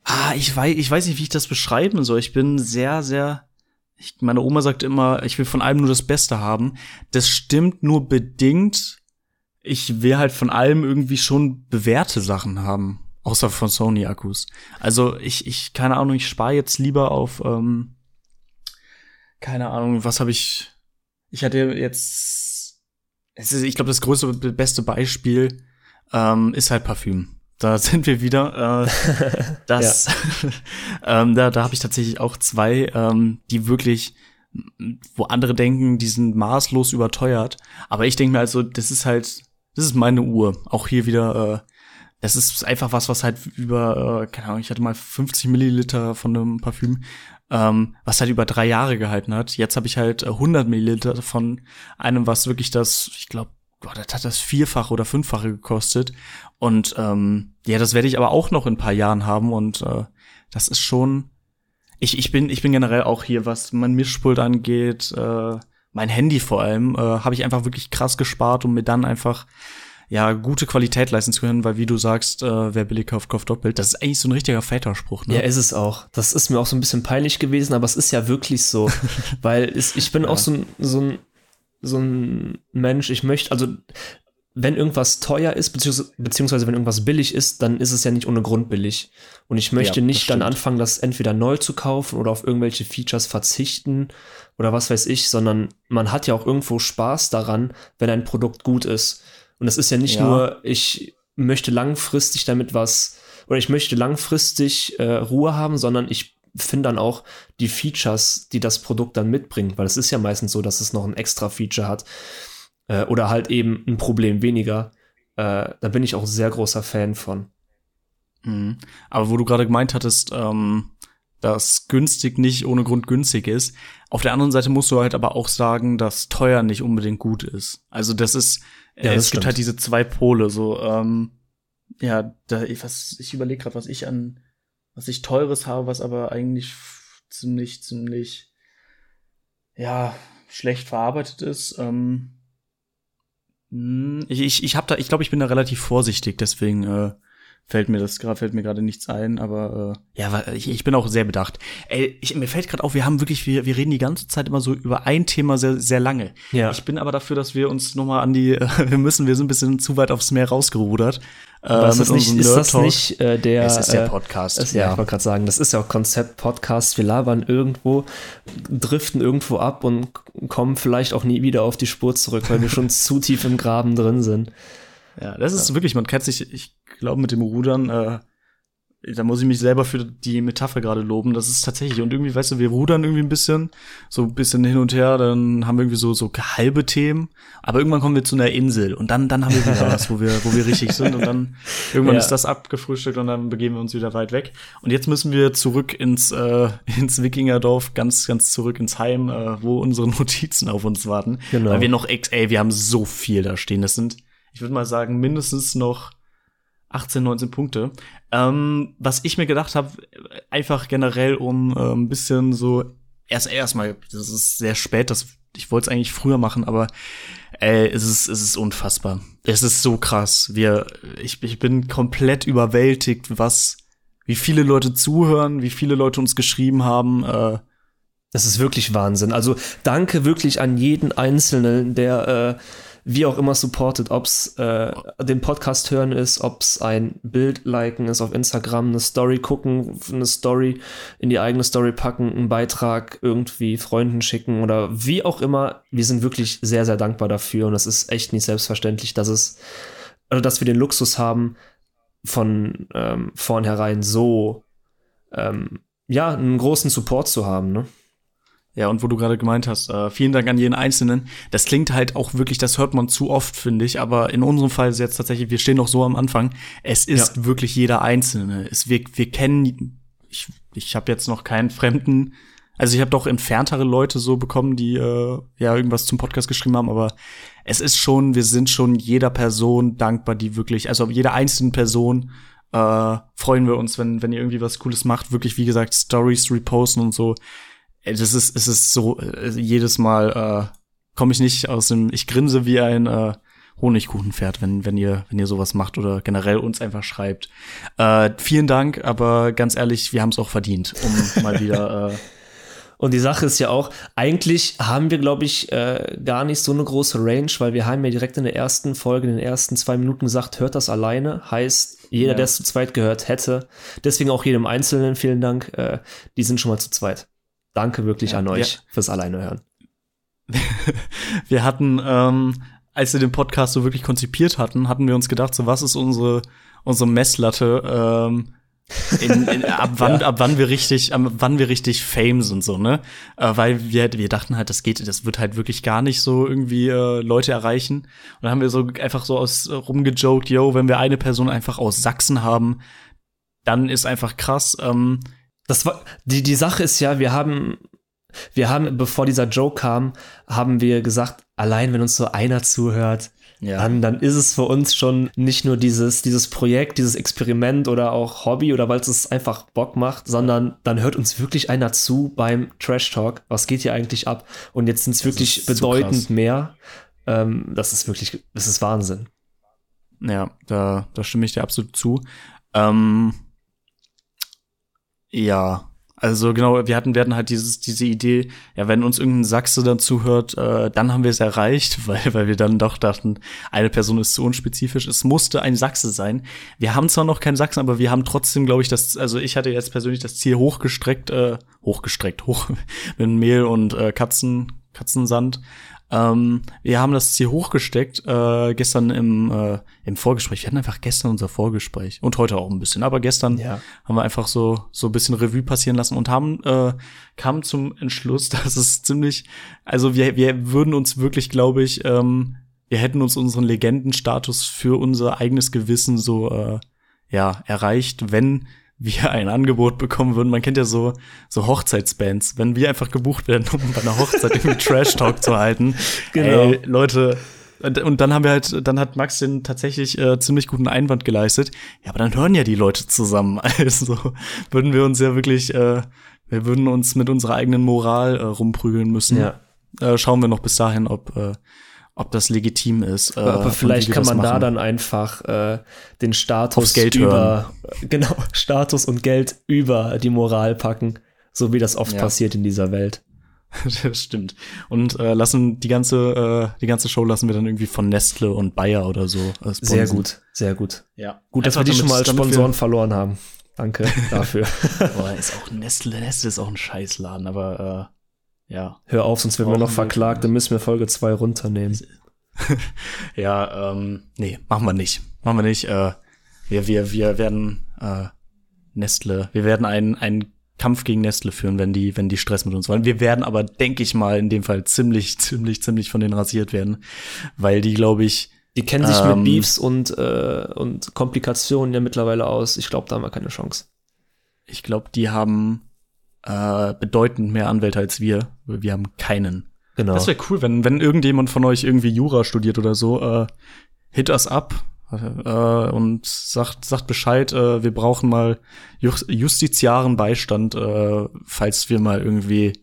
ah, ich weiß, ich weiß nicht, wie ich das beschreiben soll. Ich bin sehr, sehr. Ich, meine Oma sagt immer, ich will von allem nur das Beste haben. Das stimmt nur bedingt. Ich will halt von allem irgendwie schon bewährte Sachen haben. Außer von Sony-Akkus. Also ich, ich, keine Ahnung, ich spare jetzt lieber auf, ähm, keine Ahnung, was habe ich. Ich hatte jetzt. Ist, ich glaube, das größte, beste Beispiel ähm, ist halt Parfüm. Da sind wir wieder. Äh, das, ähm, da, da habe ich tatsächlich auch zwei, ähm, die wirklich, wo andere denken, die sind maßlos überteuert. Aber ich denke mir also, das ist halt, das ist meine Uhr. Auch hier wieder, äh, das ist einfach was, was halt über, äh, keine Ahnung, ich hatte mal 50 Milliliter von einem Parfüm, ähm, was halt über drei Jahre gehalten hat. Jetzt habe ich halt äh, 100 Milliliter von einem, was wirklich das, ich glaube, das hat das vierfache oder fünffache gekostet. Und ähm, ja, das werde ich aber auch noch in ein paar Jahren haben. Und äh, das ist schon. Ich, ich bin ich bin generell auch hier, was mein Mischpult angeht, äh, mein Handy vor allem, äh, habe ich einfach wirklich krass gespart, um mir dann einfach ja gute Qualität leisten zu können, weil wie du sagst, äh, wer billig kauft, kauft doppelt. Das ist eigentlich so ein richtiger Väterspruch, ne? Ja, ist es auch. Das ist mir auch so ein bisschen peinlich gewesen, aber es ist ja wirklich so. weil es, ich bin auch so ein, so ein, so ein Mensch, ich möchte, also wenn irgendwas teuer ist, beziehungsweise, beziehungsweise wenn irgendwas billig ist, dann ist es ja nicht ohne Grund billig. Und ich möchte Ja, nicht dann anfangen, das entweder neu zu kaufen oder auf irgendwelche Features verzichten oder was weiß ich, sondern man hat ja auch irgendwo Spaß daran, wenn ein Produkt gut ist. Und das ist ja nicht Ja. nur, ich möchte langfristig damit was, oder ich möchte langfristig äh, Ruhe haben, sondern ich finde dann auch die Features, die das Produkt dann mitbringt, weil es ist ja meistens so, dass es noch ein extra Feature hat äh, oder halt eben ein Problem weniger. Äh, da bin ich auch sehr großer Fan von. Mhm. Aber wo du gerade gemeint hattest, ähm, dass günstig nicht ohne Grund günstig ist. Auf der anderen Seite musst du halt aber auch sagen, dass teuer nicht unbedingt gut ist. Also das ist, Ja, äh, es gibt halt diese zwei Pole. So, ähm, ja, da ich, was, ich überlege gerade, was ich an, was ich teures habe, was aber eigentlich ziemlich, ziemlich, ja, schlecht verarbeitet ist. Ähm, hm, ich, ich, ich habe da, ich glaube, ich bin da relativ vorsichtig, deswegen äh, fällt mir das gerade, fällt mir gerade nichts ein, aber äh, ja, ich, ich bin auch sehr bedacht. Ey, ich, mir fällt gerade auf, wir haben wirklich, wir, wir reden die ganze Zeit immer so über ein Thema sehr, sehr lange. Ja. Ich bin aber dafür, dass wir uns noch mal an die, wir müssen, wir sind ein bisschen zu weit aufs Meer rausgerudert. Aber äh, ist das nicht, ist das nicht äh, der, Es ist der äh, Podcast, Ist, ja, ja. ich wollte gerade sagen, das ist ja auch Konzept-Podcast. Wir labern irgendwo, driften irgendwo ab und kommen vielleicht auch nie wieder auf die Spur zurück, weil wir schon zu tief im Graben drin sind. Ja, das ist wirklich, man kennt sich, ich glaube, mit dem Rudern, äh, da muss ich mich selber für die Metapher gerade loben. Das ist tatsächlich, und irgendwie, weißt du, wir rudern irgendwie ein bisschen, so ein bisschen hin und her, dann haben wir irgendwie so, so halbe Themen, aber irgendwann kommen wir zu einer Insel und dann, dann haben wir wieder was, wo wir, wo wir richtig sind und dann irgendwann Ja. ist das abgefrühstückt und dann begeben wir uns wieder weit weg. Und jetzt müssen wir zurück ins, äh, ins Wikingerdorf, ganz, ganz zurück ins Heim, äh, wo unsere Notizen auf uns warten. Genau. Weil wir noch, ex ey, wir haben so viel da stehen. Das sind, ich würde mal sagen, mindestens noch 18, 19 Punkte. Ähm, was ich mir gedacht habe, einfach generell, um äh, ein bisschen so erst erstmal, das ist sehr spät, das ich wollte es eigentlich früher machen, aber äh, es ist es ist unfassbar. Es ist so krass. Wir ich, ich bin komplett überwältigt, was wie viele Leute zuhören, wie viele Leute uns geschrieben haben. Äh, Das ist wirklich Wahnsinn. Also danke wirklich an jeden Einzelnen, der äh, wie auch immer supportet, ob's äh, den Podcast hören ist, ob's ein Bild liken ist auf Instagram, eine Story gucken, eine Story in die eigene Story packen, einen Beitrag irgendwie Freunden schicken oder wie auch immer. Wir sind wirklich sehr, sehr dankbar dafür und es ist echt nicht selbstverständlich, dass es, also dass wir den Luxus haben, von ähm, vornherein so ähm, ja, einen großen Support zu haben, ne? Ja, und wo du gerade gemeint hast, äh, vielen Dank an jeden Einzelnen. Das klingt halt auch wirklich, das hört man zu oft, finde ich. Aber in unserem Fall ist jetzt tatsächlich, wir stehen noch so am Anfang. Es ist wirklich jeder Einzelne. Es, wir, wir kennen, ich, ich habe jetzt noch keinen fremden, also ich habe doch entferntere Leute so bekommen, die äh, ja irgendwas zum Podcast geschrieben haben, aber es ist schon, wir sind schon jeder Person dankbar, die wirklich, also jeder einzelnen Person äh, freuen wir uns, wenn, wenn ihr irgendwie was Cooles macht, wirklich, wie gesagt, Stories reposten und so. Das ist, es ist so, äh, jedes Mal äh, komme ich nicht aus dem, ich grinse wie ein äh, Honigkuchenpferd, wenn, wenn ihr, wenn ihr sowas macht oder generell uns einfach schreibt. Äh, vielen Dank, aber ganz ehrlich, wir haben es auch verdient, um mal wieder äh, Und die Sache ist ja auch, eigentlich haben wir, glaube ich, äh, gar nicht so eine große Range, weil wir haben ja direkt in der ersten Folge, in den ersten zwei Minuten gesagt, hört das alleine. Heißt, jeder, Ja. der es zu zweit gehört hätte, deswegen auch jedem Einzelnen vielen Dank, äh, die sind schon mal zu zweit. Danke wirklich Ja, an euch ja. fürs Alleine hören. wir hatten, ähm, als wir den Podcast so wirklich konzipiert hatten, hatten wir uns gedacht, so was ist unsere unsere Messlatte, ähm, in, in, ab wann ab wann wir richtig ab wann wir richtig Fame sind so ne äh, weil wir wir dachten halt das geht das wird halt wirklich gar nicht so irgendwie äh, Leute erreichen und dann haben wir so einfach so aus äh, rumgejoked yo wenn wir eine Person einfach aus Sachsen haben dann ist einfach krass ähm, Das war, die, die Sache ist ja, wir haben, wir haben, bevor dieser Joke kam, haben wir gesagt, allein wenn uns so einer zuhört, Ja. dann, dann ist es für uns schon nicht nur dieses, dieses Projekt, dieses Experiment oder auch Hobby oder weil es uns einfach Bock macht, sondern dann hört uns wirklich einer zu beim Trash Talk. Was geht hier eigentlich ab? Und jetzt sind es wirklich bedeutend mehr. Ähm, das ist wirklich, das ist Wahnsinn. Ja, da, da stimme ich dir absolut zu. Ähm, ja, also genau, wir hatten, wir hatten halt dieses, diese Idee, ja, wenn uns irgendein Sachse dann zuhört, äh, dann haben wir es erreicht, weil, weil wir dann doch dachten, eine Person ist zu unspezifisch. Es musste ein Sachse sein. Wir haben zwar noch keinen Sachsen, aber wir haben trotzdem, glaube ich, das, also ich hatte jetzt persönlich das Ziel hochgestreckt, äh, hochgestreckt, hoch mit Mehl und äh, Katzen, Katzensand. Ähm, wir haben das Ziel hochgesteckt, äh, gestern im, äh, im Vorgespräch. Wir hatten einfach gestern unser Vorgespräch und heute auch ein bisschen, aber gestern Ja. haben wir einfach so, so ein bisschen Revue passieren lassen und haben, äh, kamen zum Entschluss, dass es ziemlich, also wir, wir würden uns wirklich, glaube ich, ähm, wir hätten uns unseren Legendenstatus für unser eigenes Gewissen so, äh, ja, erreicht, wenn wir ein Angebot bekommen würden. Man kennt ja so, so Hochzeitsbands. Wenn wir einfach gebucht werden, um bei einer Hochzeit irgendwie Trash Talk zu halten. Genau. Ey, Leute, und, dann haben wir halt, dann hat Max den tatsächlich äh, ziemlich guten Einwand geleistet. Ja, aber dann hören ja die Leute zusammen. Also würden wir uns ja wirklich, äh, wir würden uns mit unserer eigenen Moral äh, rumprügeln müssen. Ja. Äh, schauen wir noch bis dahin, ob, äh, ob das legitim ist. Äh, Aber vielleicht kann man da dann einfach äh, den Status über genau Status und Geld über die Moral packen, so wie das oft Ja. passiert in dieser Welt. Das stimmt. Und äh, lassen die ganze, äh, die ganze Show lassen wir dann irgendwie von Nestle und Bayer oder so. Äh. Sehr gut, sehr gut. Ja. Gut, dass wir die schon mal Sponsoren verloren haben. Danke dafür. Boah, ist auch Nestle, Nestle ist auch ein Scheißladen, aber äh, ja. Hör auf, sonst werden wir noch verklagt, dann müssen wir Folge 2 runternehmen. Ja, ähm, nee, machen wir nicht. Machen wir nicht. Äh, wir, wir, wir werden äh, Nestle. Wir werden einen, einen Kampf gegen Nestle führen, wenn die, wenn die Stress mit uns wollen. Wir werden aber, denke ich mal, in dem Fall ziemlich, ziemlich, ziemlich von denen rasiert werden, weil die, glaube ich, Die kennen sich Ähm. mit Beefs und, äh, und Komplikationen ja mittlerweile aus. Ich glaube, da haben wir keine Chance. ich glaube, die haben äh, bedeutend mehr Anwälte als wir. Wir haben keinen. Genau. Das wäre cool, wenn, wenn irgendjemand von euch irgendwie Jura studiert oder so, äh, hit us up äh, und sagt, sagt Bescheid, äh, wir brauchen mal Jus justiziaren Beistand, äh, falls wir mal irgendwie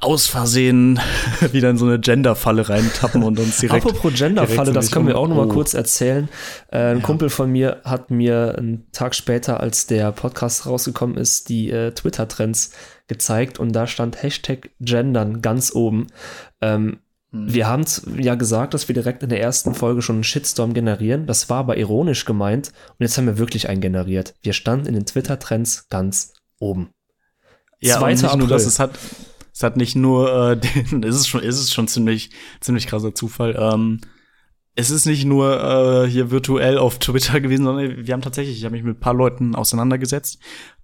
aus Versehen wieder in so eine Gender-Falle reintappen und uns direkt. Apropos Gender-Falle, das können wir auch noch mal Oh. kurz erzählen. Äh, ein Kumpel von mir hat mir einen Tag später, als der Podcast rausgekommen ist, die äh, Twitter-Trends gezeigt und da stand Hashtag Gendern ganz oben. Ähm, Hm. Wir haben ja gesagt, dass wir direkt in der ersten Folge schon einen Shitstorm generieren. Das war aber ironisch gemeint und jetzt haben wir wirklich einen generiert. Wir standen in den Twitter-Trends ganz oben. Ja, und 2. nicht nur April. das, es hat, es hat nicht nur, äh, den, es ist schon, es ist schon ziemlich, ziemlich krasser Zufall. Ähm, es ist nicht nur äh, hier virtuell auf Twitter gewesen, sondern wir haben tatsächlich, ich habe mich mit ein paar Leuten auseinandergesetzt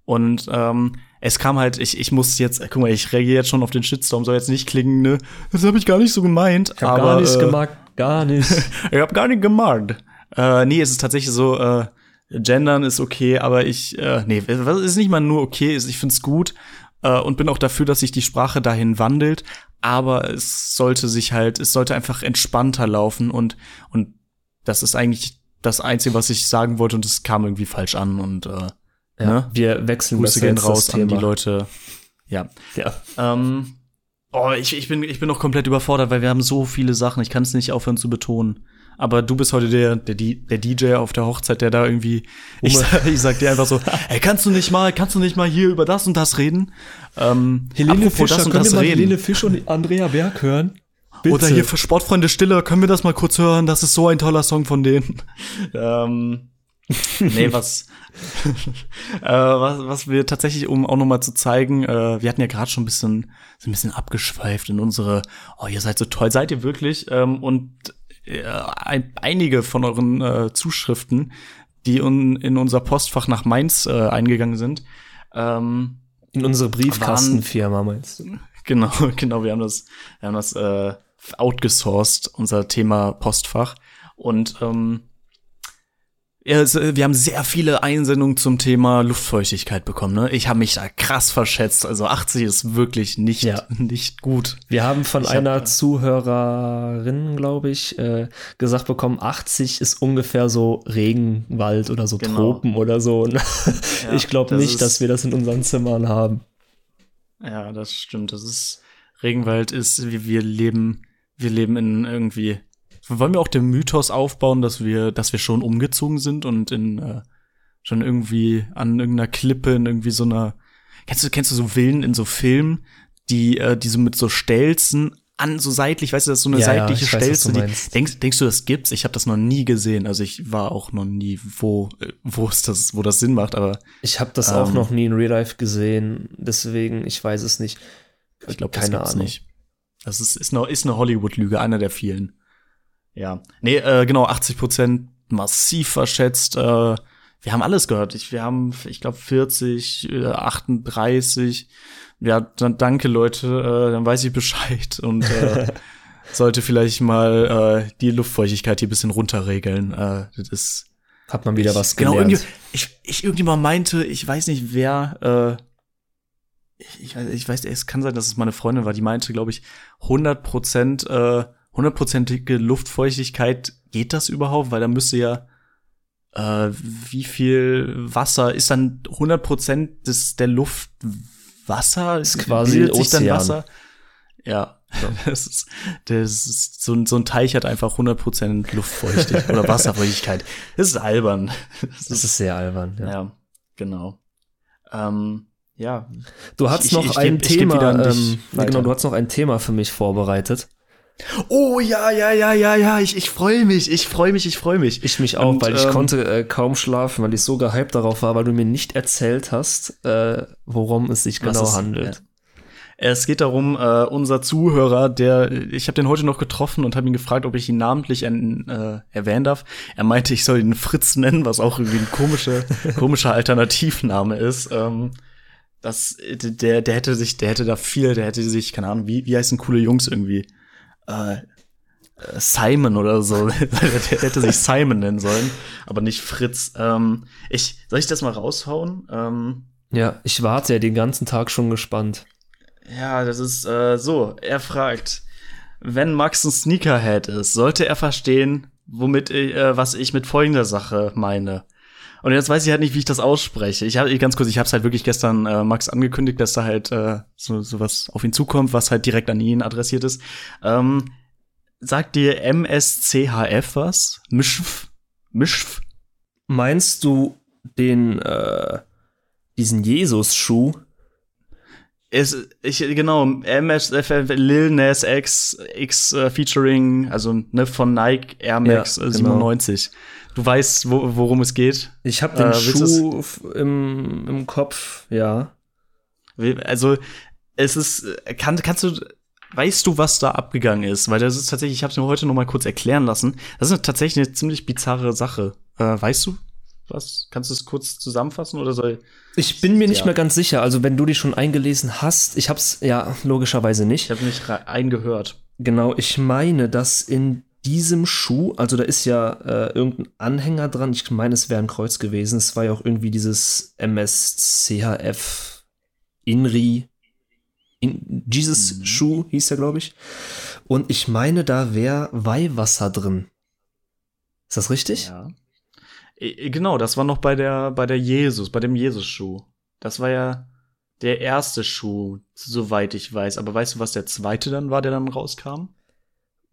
und ähm, es kam halt, ich, ich muss jetzt, guck mal, ich reagiere jetzt schon auf den Shitstorm, soll jetzt nicht klingen, ne? Das habe ich gar nicht so gemeint. Ich hab aber, gar nichts äh, gemacht, gar nicht. ich hab gar nicht gemacht. Äh, nee, es ist tatsächlich so, äh, Gendern ist okay, aber ich, äh, nee, was ist nicht mal nur okay, ich find's gut äh, und bin auch dafür, dass sich die Sprache dahin wandelt, aber es sollte sich halt, es sollte einfach entspannter laufen und, und das ist eigentlich das Einzige, was ich sagen wollte und es kam irgendwie falsch an und äh, Ja, ne? wir wechseln Grüße gehen raus an die. Leute. Ja. Ja. Ähm, oh, ich, ich, bin, ich bin noch komplett überfordert, weil wir haben so viele Sachen. Ich kann es nicht aufhören zu betonen. Aber du bist heute der, der, der DJ auf der Hochzeit, der da irgendwie. Ich, ich sag dir einfach so, ey, kannst du nicht mal, kannst du nicht mal hier über das und das reden? Ähm, Helene Fischer, das und können das wir mal reden. Helene Fischer und Andrea Berg hören? Bitte. Oder hier für Sportfreunde Stiller, können wir das mal kurz hören? Das ist so ein toller Song von denen. ähm, nee, was, äh, was, was wir tatsächlich, um auch noch mal zu zeigen, äh, wir hatten ja gerade schon ein bisschen, so ein bisschen abgeschweift in unsere, oh, ihr seid so toll, seid ihr wirklich? Ähm, und ein, einige von euren äh, Zuschriften, die un, in unser Postfach nach Mainz äh, eingegangen sind, ähm, In unsere Briefkastenfirma, meinst du? Genau, genau, wir haben das, wir haben das äh, outgesourced, unser Thema Postfach. Und ähm, ja, es, äh, wir haben sehr viele Einsendungen zum Thema Luftfeuchtigkeit bekommen. Ne? Ich habe mich da krass verschätzt. Also 80 ist wirklich nicht, Ja. nicht gut. Wir haben von Ich hab- einer Zuhörerin, glaube ich, äh, gesagt bekommen, 80 ist ungefähr so Regenwald oder so Genau. Tropen oder so. Und ich glaube das nicht, dass wir das in unseren Zimmern haben. Ja, das stimmt. Das ist Regenwald ist, wie wir leben, wir leben in irgendwie. Wollen wir auch den Mythos aufbauen, dass wir, dass wir schon umgezogen sind und in äh, schon irgendwie an irgendeiner Klippe in irgendwie so einer. Kennst du, kennst du so Villen in so Filmen, die, äh, die so mit so Stelzen an so seitlich, weißt du, das ist so eine Ja, ja, seitliche ich weiß, was Stelze. du Die, denkst, denkst du, das gibt's? Ich habe das noch nie gesehen. Also ich war auch noch nie, wo, äh, wo ist das, wo das Sinn macht, aber Ich habe das auch Ähm. noch nie in Real Life gesehen, deswegen, ich weiß es nicht. Ich glaube, keine Ahnung. nicht. Das ist, ist eine, ist eine Hollywood-Lüge, einer der vielen. Ja. Nee, äh, genau, 80 Prozent massiv verschätzt. Äh, wir haben alles gehört. Ich, wir haben, ich glaube, 40, äh, 38. Ja, dann danke, Leute. Äh, dann weiß ich Bescheid und äh, sollte vielleicht mal äh, die Luftfeuchtigkeit hier ein bisschen runterregeln. Äh, das ist Hat man wieder ich, was genau, gelernt. irgendwie, ich, ich irgendjemand meinte, ich weiß nicht wer, äh, ich, ich weiß, es kann sein, dass es meine Freundin war, die meinte, glaube ich, 100 Prozent, äh, hundertprozentige Luftfeuchtigkeit, geht das überhaupt? Weil da müsste ja, äh, wie viel Wasser ist dann 100 Prozent des, der Luft Wasser? Ist quasi Bildet sich dann. Wasser? Ja, das ist, das ist so, ein- so ein Teich hat einfach 100% Luftfeuchtigkeit oder Wasserfeuchtigkeit. Das ist albern. Das Das ist sehr albern. Ja. ja, genau. Ähm, ja, Du hast Ich- noch ich ein geb- ich Thema, ähm, genau, du hast noch ein Thema für mich vorbereitet. Oh ja, ja, ja, ja, ja, ich, ich freue mich, ich freue mich, ich freue mich. Ich mich auch, Und, weil ich ähm, konnte äh, kaum schlafen, weil ich so gehypt darauf war, weil du mir nicht erzählt hast, äh, worum es sich genau es- handelt. Es geht darum, äh, unser Zuhörer, der, ich habe den heute noch getroffen und habe ihn gefragt, ob ich ihn namentlich en, äh, erwähnen darf. Er meinte, ich soll ihn Fritz nennen, was auch irgendwie ein komischer, komischer Alternativname ist. Ähm, das, der, der hätte sich, der hätte da viel, der hätte sich, keine Ahnung, wie, wie heißen coole Jungs irgendwie? Äh, Simon oder so. der hätte sich Simon nennen sollen, aber nicht Fritz. Ähm, ich, soll ich das mal raushauen? Ähm, ja, ich warte ja den ganzen Tag schon gespannt. Ja, das ist äh, so. Er fragt, wenn Max ein Sneakerhead ist, sollte er verstehen, womit äh, was ich mit folgender Sache meine. Und jetzt weiß ich halt nicht, wie ich das ausspreche. Ich habe ganz kurz, ich habe es halt wirklich gestern äh, Max angekündigt, dass da halt äh, so, so was auf ihn zukommt, was halt direkt an ihn adressiert ist. Ähm, sagt dir MSCHF was? Mischf? Mischf? Meinst du den äh, diesen Jesus-Schuh? ist, ich, genau, MSFF Lil Nas X, X äh, featuring, also ne, von Nike Air Max ja, 97. Genau. Du weißt, wo, worum es geht? Ich habe den äh, Schuh im, im Kopf, ja. Also, es ist, kann, kannst du, weißt du, was da abgegangen ist? Weil das ist tatsächlich, ich habe es mir heute noch mal kurz erklären lassen. Das ist tatsächlich eine ziemlich bizarre Sache. Äh, weißt du? Was? Kannst du es kurz zusammenfassen oder soll ich bin mir nicht ja. mehr ganz sicher. Also, wenn du dich schon eingelesen hast, ich hab's ja logischerweise nicht. Ich habe nicht eingehört. Genau, ich meine, dass in diesem Schuh, also da ist ja äh, irgendein Anhänger dran. Ich meine, es wäre ein Kreuz gewesen. Es war ja auch irgendwie dieses MSCHF Inri in Jesus mhm. Schuh hieß er, glaube ich. Und ich meine, da wäre Weihwasser drin. Ist das richtig? Ja. Genau, das war noch bei der, bei der Jesus, bei dem Jesus-Schuh. Das war ja der erste Schuh, soweit ich weiß. Aber weißt du, was der zweite dann war, der dann rauskam?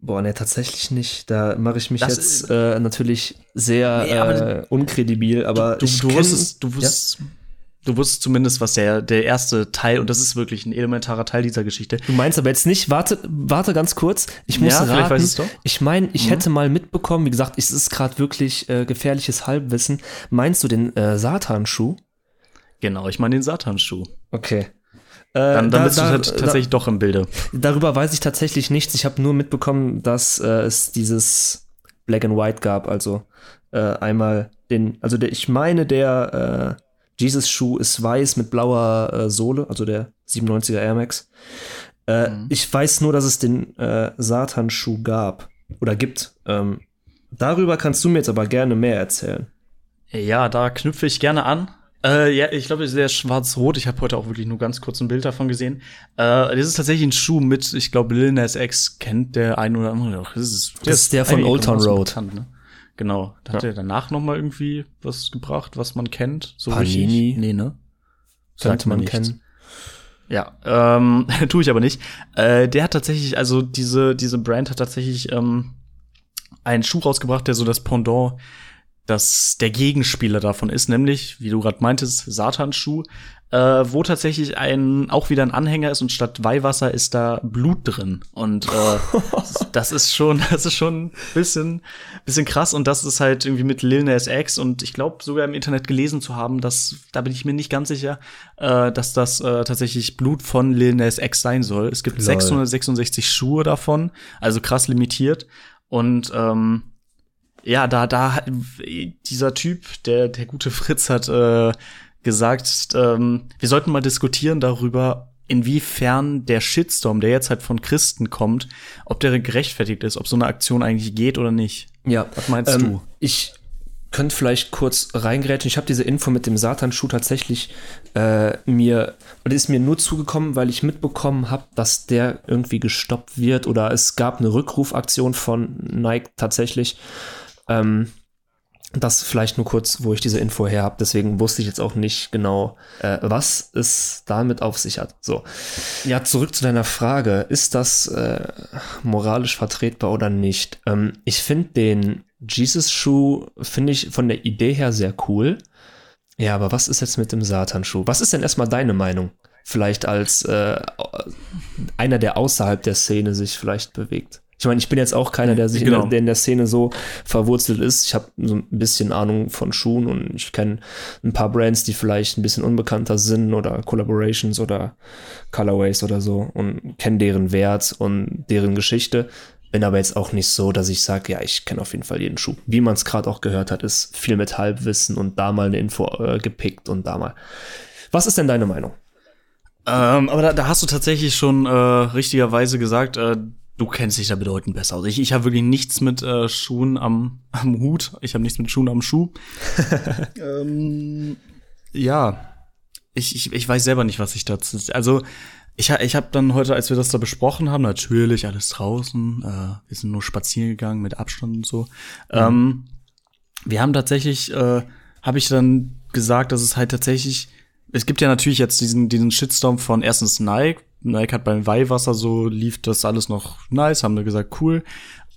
Boah, ne, tatsächlich nicht. Da mache ich mich das jetzt äh, natürlich sehr nee, äh, unkredibil, aber du, du, du wusstest, du wusstest, ja? Du wusstest zumindest, was der, der erste Teil, und das ist wirklich ein elementarer Teil dieser Geschichte. Du meinst aber jetzt nicht, warte, warte ganz kurz, ich muss ja, raten, weiß doch. ich meine, ich mhm. hätte mal mitbekommen, wie gesagt, es ist gerade wirklich äh, gefährliches Halbwissen. Meinst du den äh, Satanschuh? Genau, ich meine den Satanschuh. Okay. Äh, dann, dann da, bist du da, tatsächlich da, doch im Bilde. Darüber weiß ich tatsächlich nichts. Ich habe nur mitbekommen, dass äh, es dieses Black and White gab. Also äh, einmal den, also der, ich meine, der äh, Jesus Schuh ist weiß mit blauer äh, Sohle, also der 97er Air Max. Äh, mhm. Ich weiß nur, dass es den äh, Satan-Schuh gab oder gibt. Ähm, darüber kannst du mir jetzt aber gerne mehr erzählen. Ja, da knüpfe ich gerne an. Äh, ja, ich glaube, der ist schwarz-rot. Ich habe heute auch wirklich nur ganz kurz ein Bild davon gesehen. Äh, das ist tatsächlich ein Schuh mit, ich glaube, Lil Nas X kennt der ein oder andere. Das ist, das ist der von Old Town Road. Bekannt, ne? Genau. Da hat er danach noch mal irgendwie was gebracht, was man kennt. So Panini? Richtig. Nee, ne? Sagt man, man kennen. Ja, ähm, tue ich aber nicht. Äh, der hat tatsächlich, also diese, diese Brand hat tatsächlich ähm, einen Schuh rausgebracht, der so das Pendant dass der Gegenspieler davon ist, nämlich, wie du gerade meintest, Satanschuh, äh, wo tatsächlich ein auch wieder ein Anhänger ist und statt Weihwasser ist da Blut drin. Und äh, das ist schon, das ist schon ein bisschen, bisschen krass. Und das ist halt irgendwie mit Lil Nas X und ich glaube sogar im Internet gelesen zu haben, dass, da bin ich mir nicht ganz sicher, äh, dass das äh, tatsächlich Blut von Lil Nas X sein soll. Es gibt Lol. 666 Schuhe davon, also krass limitiert. Und ähm, ja, da, da dieser Typ, der, der gute Fritz hat äh, gesagt, ähm, wir sollten mal diskutieren darüber, inwiefern der Shitstorm, der jetzt halt von Christen kommt, ob der gerechtfertigt ist, ob so eine Aktion eigentlich geht oder nicht. Ja. Was meinst ähm, du? Ich könnte vielleicht kurz reingrätschen. Ich habe diese Info mit dem Satanschuh tatsächlich äh, mir, oder ist mir nur zugekommen, weil ich mitbekommen habe, dass der irgendwie gestoppt wird oder es gab eine Rückrufaktion von Nike tatsächlich. Ähm, das vielleicht nur kurz, wo ich diese Info her habe. Deswegen wusste ich jetzt auch nicht genau, äh, was es damit auf sich hat. So. Ja, zurück zu deiner Frage. Ist das äh, moralisch vertretbar oder nicht? Ähm, ich finde den Jesus-Schuh, finde ich von der Idee her sehr cool. Ja, aber was ist jetzt mit dem Satan-Schuh? Was ist denn erstmal deine Meinung? Vielleicht als äh, einer, der außerhalb der Szene sich vielleicht bewegt. Ich meine, ich bin jetzt auch keiner, der sich Genau. in, der, der in der Szene so verwurzelt ist. Ich habe so ein bisschen Ahnung von Schuhen und ich kenne ein paar Brands, die vielleicht ein bisschen unbekannter sind oder Collaborations oder Colorways oder so und kenne deren Wert und deren Geschichte. Bin aber jetzt auch nicht so, dass ich sage, ja, ich kenne auf jeden Fall jeden Schuh. Wie man es gerade auch gehört hat, ist viel mit Halbwissen und da mal eine Info äh, gepickt und da mal. Was ist denn deine Meinung? Ähm, aber da, da hast du tatsächlich schon äh, richtigerweise gesagt, äh, du kennst dich da bedeutend besser aus. Ich, ich habe wirklich nichts mit äh, Schuhen am, am Hut. Ich habe nichts mit Schuhen am Schuh. ähm, ja, ich, ich, ich weiß selber nicht, was ich dazu. Also ich, ich habe dann heute, als wir das da besprochen haben, natürlich alles draußen. Äh, wir sind nur spazieren gegangen mit Abstand und so. Ähm, wir haben tatsächlich, äh, habe ich dann gesagt, dass es halt tatsächlich, es gibt ja natürlich jetzt diesen, diesen Shitstorm von erstens Nike. Nike hat beim Weihwasser so, lief das alles noch nice, haben wir gesagt, cool.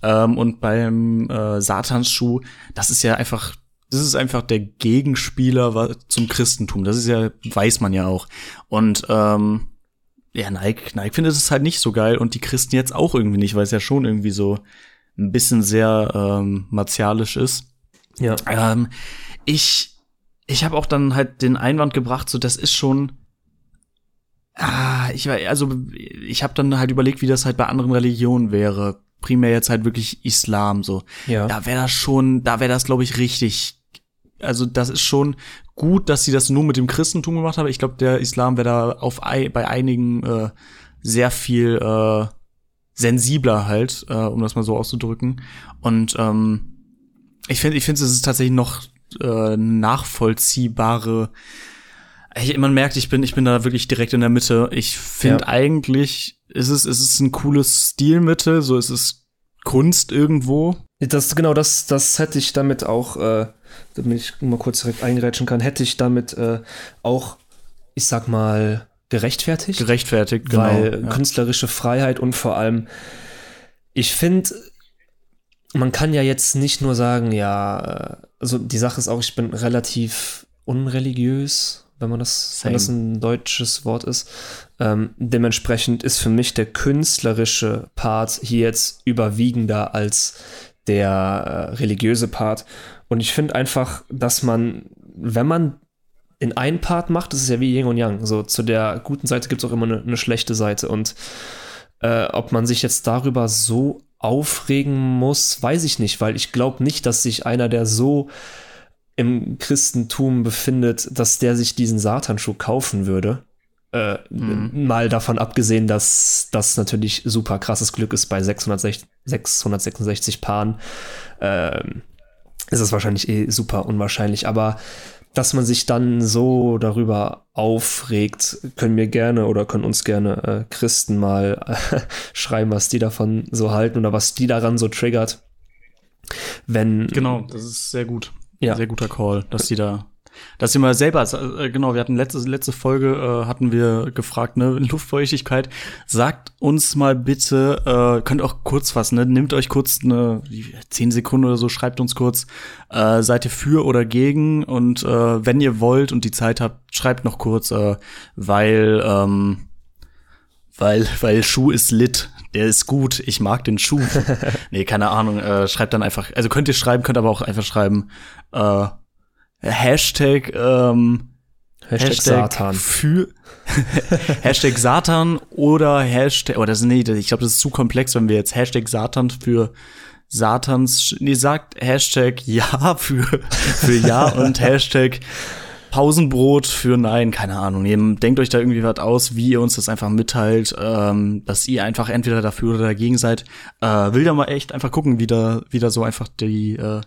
Ähm, und beim äh, Satansschuh, das ist ja einfach, das ist einfach der Gegenspieler zum Christentum. Das ist ja, weiß man ja auch. Und ähm, ja, Nike, Nike findet es halt nicht so geil und die Christen jetzt auch irgendwie nicht, weil es ja schon irgendwie so ein bisschen sehr ähm, martialisch ist. Ja. Ähm, ich ich habe auch dann halt den Einwand gebracht, so das ist schon ah, ich war also ich habe dann halt überlegt, wie das halt bei anderen Religionen wäre. Primär jetzt halt wirklich Islam so. Ja. Da wäre das schon, da wäre das glaube ich richtig also das ist schon gut, dass sie das nur mit dem Christentum gemacht haben. Ich glaube, der Islam wäre da auf ei, bei einigen äh, sehr viel äh, sensibler halt, äh, um das mal so auszudrücken. Und ähm, ich finde, ich finde, es ist tatsächlich noch äh, nachvollziehbare. Ich, man merkt, ich bin, ich bin da wirklich direkt in der Mitte. Ich finde Ja. eigentlich, ist es, ist es ein cooles Stilmittel, so ist es Kunst irgendwo. Das, genau, das, das hätte ich damit auch, äh, damit ich mal kurz direkt eingerätschen kann, hätte ich damit äh, auch, ich sag mal, gerechtfertigt. Gerechtfertigt, genau. weil ja. künstlerische Freiheit und vor allem, ich finde, man kann ja jetzt nicht nur sagen, ja, äh, also die Sache ist auch, ich bin relativ unreligiös, wenn man das, wenn das ein deutsches Wort ist. Ähm, dementsprechend ist für mich der künstlerische Part hier jetzt überwiegender als der äh, religiöse Part. Und ich finde einfach, dass man, wenn man in einen Part macht, das ist ja wie Yin und Yang. So zu der guten Seite gibt es auch immer eine, eine schlechte Seite. Und äh, ob man sich jetzt darüber so aufregen muss, weiß ich nicht, weil ich glaube nicht, dass sich einer, der so im Christentum befindet, dass der sich diesen Satanschuh kaufen würde. Äh, Mal davon abgesehen, dass das natürlich super krasses Glück ist bei 660, 666 Paaren. Ähm, ist es wahrscheinlich eh super unwahrscheinlich, aber dass man sich dann so darüber aufregt, können wir gerne oder können uns gerne äh, Christen mal äh, schreiben, was die davon so halten oder was die daran so triggert. Wenn Genau, das ist sehr gut. Ja. Sehr guter Call, dass die da, dass sie mal selber, äh, genau, wir hatten letzte, letzte Folge, äh, hatten wir gefragt, ne, Luftfeuchtigkeit, sagt uns mal bitte, äh, könnt auch kurz fassen, ne, nehmt euch kurz eine, zehn Sekunden oder so, schreibt uns kurz, äh, seid ihr für oder gegen und äh, wenn ihr wollt und die Zeit habt, schreibt noch kurz, äh, weil, ähm, weil, weil Schuh ist lit. Der ist gut. Ich mag den Schuh. nee, keine Ahnung. Äh, schreibt dann einfach. Also könnt ihr schreiben, könnt aber auch einfach schreiben. Äh, Hashtag, ähm, Hashtag, Satan. für Hashtag Satan oder Hashtag. Oder das nee, ich glaube, das ist zu komplex, wenn wir jetzt Hashtag Satan für Satans. Nee, sagt Hashtag Ja für, für Ja und Hashtag Pausenbrot für Nein, keine Ahnung. Ihr denkt euch da irgendwie was aus, wie ihr uns das einfach mitteilt, ähm, dass ihr einfach entweder dafür oder dagegen seid. Äh, will da mal echt einfach gucken, wie da, wie da so einfach die, äh,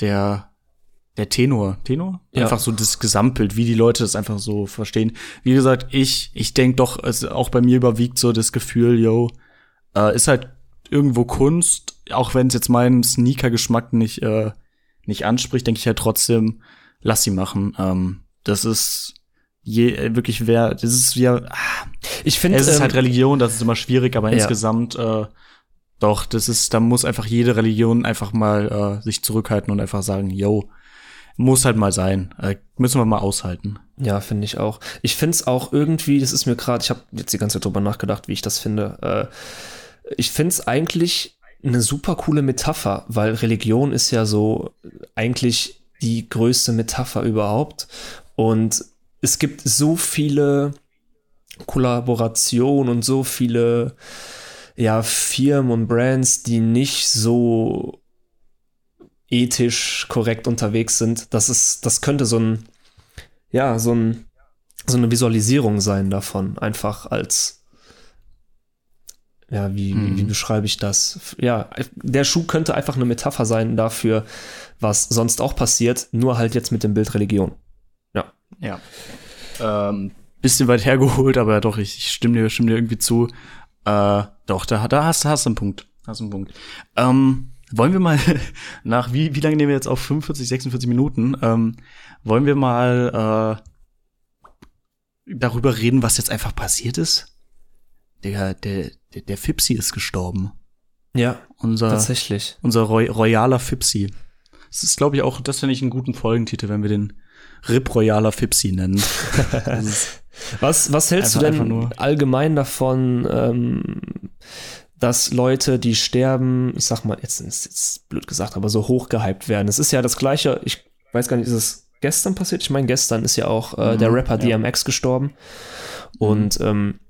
der, der Tenor, Tenor? Ja. Einfach so das Gesamtbild, wie die Leute das einfach so verstehen. Wie gesagt, ich, ich denk doch, es auch bei mir überwiegt so das Gefühl, yo, äh, ist halt irgendwo Kunst, auch wenn es jetzt meinen Sneaker-Geschmack nicht, äh, nicht anspricht, denke ich halt trotzdem, lass sie machen. Ähm, das ist je, wirklich wer, das ist ja, ah, Ich finde, es ist ähm, halt Religion, das ist immer schwierig, aber Ja. insgesamt, äh, doch, das ist, da muss einfach jede Religion einfach mal äh, sich zurückhalten und einfach sagen, yo, muss halt mal sein, äh, müssen wir mal aushalten. Ja, finde ich auch. Ich finde es auch irgendwie, das ist mir gerade, ich habe jetzt die ganze Zeit drüber nachgedacht, wie ich das finde. Äh, ich finde es eigentlich eine super coole Metapher, weil Religion ist ja so eigentlich die größte Metapher überhaupt. Und es gibt so viele Kollaborationen und so viele ja, Firmen und Brands, die nicht so ethisch korrekt unterwegs sind. Das ist, das könnte so ein, ja, so ein, so eine Visualisierung sein davon, einfach als, ja, wie, Mhm. wie, wie beschreibe ich das? Ja, der Schuh könnte einfach eine Metapher sein dafür, was sonst auch passiert, nur halt jetzt mit dem Bild Religion. Ja. Ja. Ähm, bisschen weit hergeholt, aber doch, ich, ich stimme dir, stimme dir irgendwie zu. Äh, doch, da, da hast, hast du einen Punkt. Hast du einen Punkt. Ähm, wollen wir mal nach, wie, wie lange nehmen wir jetzt auf? 45, 46 Minuten? Ähm, wollen wir mal äh, darüber reden, was jetzt einfach passiert ist? Der, der, der, der Fipsi ist gestorben. Ja, Unser, tatsächlich. unser Roy royaler Fipsi. Das ist, glaube ich, auch, das finde ich einen guten Folgentitel, wenn wir den Rip Royaler Fipsi nennen. Das ist- Was, was hältst Einfach- du denn allgemein davon, ähm, dass Leute, die sterben, ich sag mal, jetzt ist jetzt blöd gesagt, aber so hochgehypt werden? Es ist ja das Gleiche, ich weiß gar nicht, ist es gestern passiert? Ich meine, gestern ist ja auch äh, der Mhm, Rapper ja. DMX gestorben. Und ähm,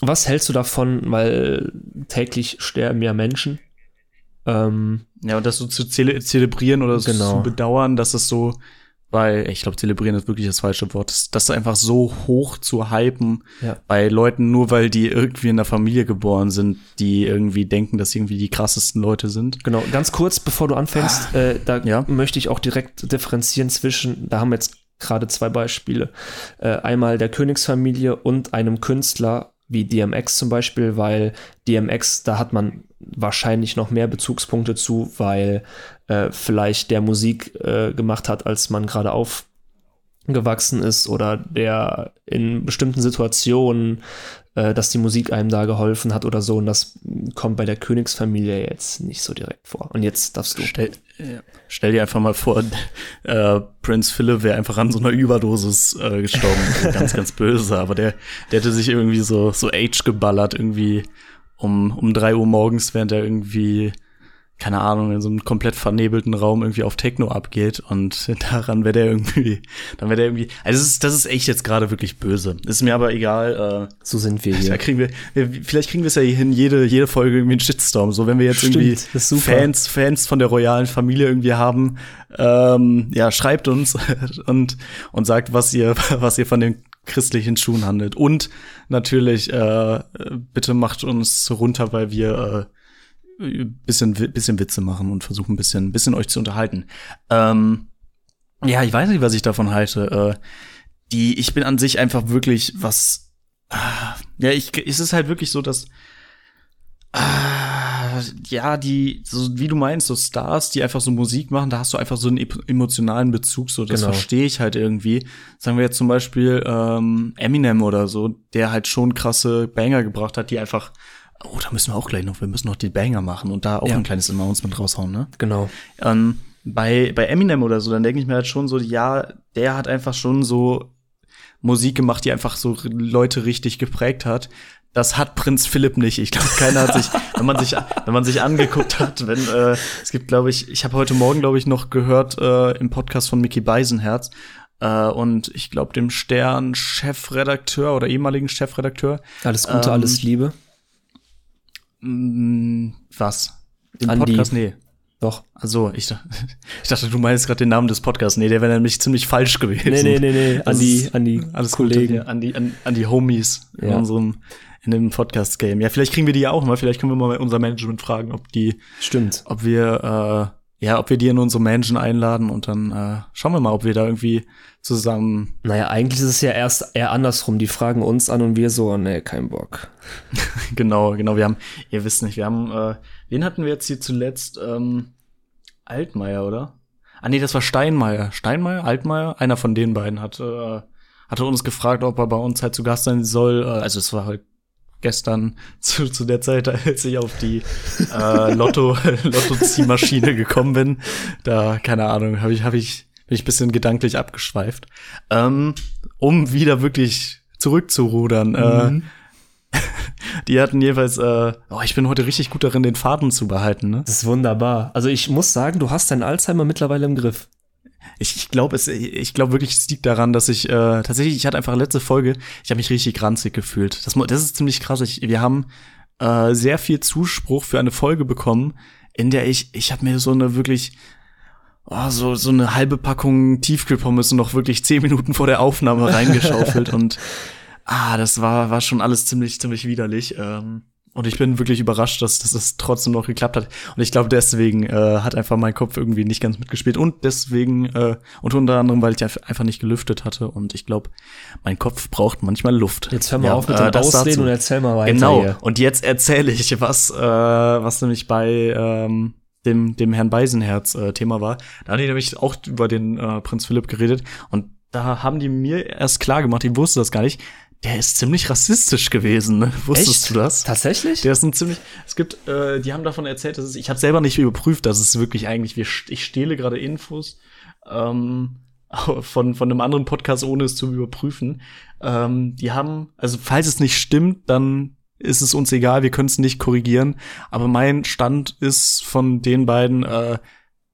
was hältst du davon, weil täglich sterben ja Menschen? Ähm, Ja, und das so zu zele zelebrieren oder so Genau. zu bedauern, dass es so bei, ich glaube, zelebrieren ist wirklich das falsche Wort, das, das einfach so hoch zu hypen Ja. bei Leuten, nur weil die irgendwie in der Familie geboren sind, die irgendwie denken, dass sie irgendwie die krassesten Leute sind. Genau, ganz kurz, bevor du anfängst, äh, da Ja. möchte ich auch direkt differenzieren zwischen, da haben wir jetzt gerade zwei Beispiele, äh, einmal der Königsfamilie und einem Künstler wie DMX zum Beispiel, weil DMX, da hat man wahrscheinlich noch mehr Bezugspunkte zu, weil äh, vielleicht der Musik äh, gemacht hat, als man gerade aufgewachsen ist oder der in bestimmten Situationen äh, dass die Musik einem da geholfen hat oder so. Und das kommt bei der Königsfamilie jetzt nicht so direkt vor. Und jetzt darfst du. Stell, ja. Stell dir einfach mal vor, äh, Prinz Philip wäre einfach an so einer Überdosis äh, gestorben. ganz, ganz böse. Aber der, der hätte sich irgendwie so, so Age geballert, irgendwie um, um drei Uhr morgens, während er irgendwie, keine Ahnung, in so einem komplett vernebelten Raum irgendwie auf Techno abgeht. Und daran wäre der irgendwie, dann wäre der irgendwie, also das ist, das ist echt jetzt gerade wirklich böse. Ist mir aber egal, äh, So sind wir da hier. kriegen wir, vielleicht kriegen wir es ja hin, jede, jede Folge irgendwie einen Shitstorm. So, wenn wir jetzt Stimmt, irgendwie. Fans, Fans von der royalen Familie irgendwie haben, ähm, ja, schreibt uns und, und sagt, was ihr, was ihr von den christlichen Schuhen handelt. Und natürlich, äh, bitte macht uns runter, weil wir äh, bisschen, bisschen Witze machen und versuchen ein bisschen, bisschen euch zu unterhalten. Ähm, ja, ich weiß nicht, was ich davon halte. Äh, die, ich bin an sich einfach wirklich was. Ah, ja, ich, es ist halt wirklich so, dass ah, ja, die, so wie du meinst, so Stars, die einfach so Musik machen, da hast du einfach so einen emotionalen Bezug, so das Genau. verstehe ich halt irgendwie. Sagen wir jetzt zum Beispiel ähm, Eminem oder so, der halt schon krasse Banger gebracht hat, die einfach, oh, da müssen wir auch gleich noch, wir müssen noch die Banger machen und da auch Ja. ein kleines Announcement raushauen, ne? Genau. ähm, bei, bei Eminem oder so, dann denke ich mir halt schon so, ja, der hat einfach schon so Musik gemacht, die einfach so Leute richtig geprägt hat. Das hat Prinz Philipp nicht. Ich glaube, keiner hat sich, wenn man sich, wenn man sich angeguckt hat, wenn äh, es gibt, glaube ich, ich habe heute Morgen, glaube ich, noch gehört äh, im Podcast von Mickey Beisenherz äh, und ich glaube dem Stern Chefredakteur oder ehemaligen Chefredakteur. Alles Gute, Ähm, alles Liebe. Mh, was? Den Andi. Podcast? Nee. Doch. Also, ich, ich dachte, du meinst gerade den Namen des Podcasts. Nee, der wäre nämlich ziemlich falsch gewesen. Nee, nee, nee, nee. An die, an die Alles Kollegen. Gute, an die, an, an die Homies in Ja. unserem, in dem Podcast-Game. Ja, vielleicht kriegen wir die ja auch mal. Vielleicht können wir mal unser Management fragen, ob die, Stimmt. ob wir, äh, ja, ob wir die in unsere Mansion einladen und dann äh, schauen wir mal, ob wir da irgendwie zusammen. Naja, eigentlich ist es ja erst eher andersrum. Die fragen uns an und wir so, nee, kein Bock. genau, genau. Wir haben, ihr wisst nicht, wir haben, äh, wen hatten wir jetzt hier zuletzt? Ähm, Altmaier, oder? Ah, nee, das war Steinmeier. Steinmeier, Altmaier, einer von den beiden hat, äh, hatte uns gefragt, ob er bei uns halt zu Gast sein soll. Äh, also es war halt gestern zu, zu der Zeit, als ich auf die äh, Lotto Lotto-Ziehmaschine gekommen bin. Da, keine Ahnung, habe ich, habe ich, bin ich ein bisschen gedanklich abgeschweift. Ähm, um wieder wirklich zurückzurudern. Äh, die hatten jeweils, äh, oh, ich bin heute richtig gut darin, den Faden zu behalten, ne? Das ist wunderbar. Also ich muss sagen, du hast deinen Alzheimer mittlerweile im Griff. Ich, ich glaube, es, ich glaube wirklich, es liegt daran, dass ich äh, tatsächlich, ich hatte einfach letzte Folge, ich habe mich richtig ranzig gefühlt. Das, das ist ziemlich krass. Ich, wir haben äh, sehr viel Zuspruch für eine Folge bekommen, in der ich, ich habe mir so eine wirklich oh, so so eine halbe Packung Tiefkühlpommes noch wirklich zehn Minuten vor der Aufnahme reingeschaufelt und ah, das war war schon alles ziemlich ziemlich widerlich. Ähm, und ich bin wirklich überrascht, dass, dass es trotzdem noch geklappt hat. Und ich glaube, deswegen äh, hat einfach mein Kopf irgendwie nicht ganz mitgespielt. Und deswegen, äh, und unter anderem, weil ich einfach nicht gelüftet hatte. Und ich glaube, mein Kopf braucht manchmal Luft. Jetzt hör mal Ja, auf mit äh, dem das Ausreden und erzähl mal weiter Genau. hier. Und jetzt erzähle ich, was, äh, was nämlich bei ähm, dem, dem Herrn Beisenherz äh, Thema war. Da haben die nämlich auch über den äh, Prinz Philipp geredet. Und da haben die mir erst klar gemacht, ich wusste das gar nicht, der ist ziemlich rassistisch gewesen. Ne? Wusstest Echt? du das? Tatsächlich? Der ist ein ziemlich. Es gibt, äh, die haben davon erzählt, dass es, ich habe selber nicht überprüft, dass es wirklich eigentlich, wir, ich stehle gerade Infos ähm, von von einem anderen Podcast, ohne es zu überprüfen. Ähm, die haben, also falls es nicht stimmt, dann ist es uns egal, wir können es nicht korrigieren. Aber mein Stand ist von den beiden. Äh,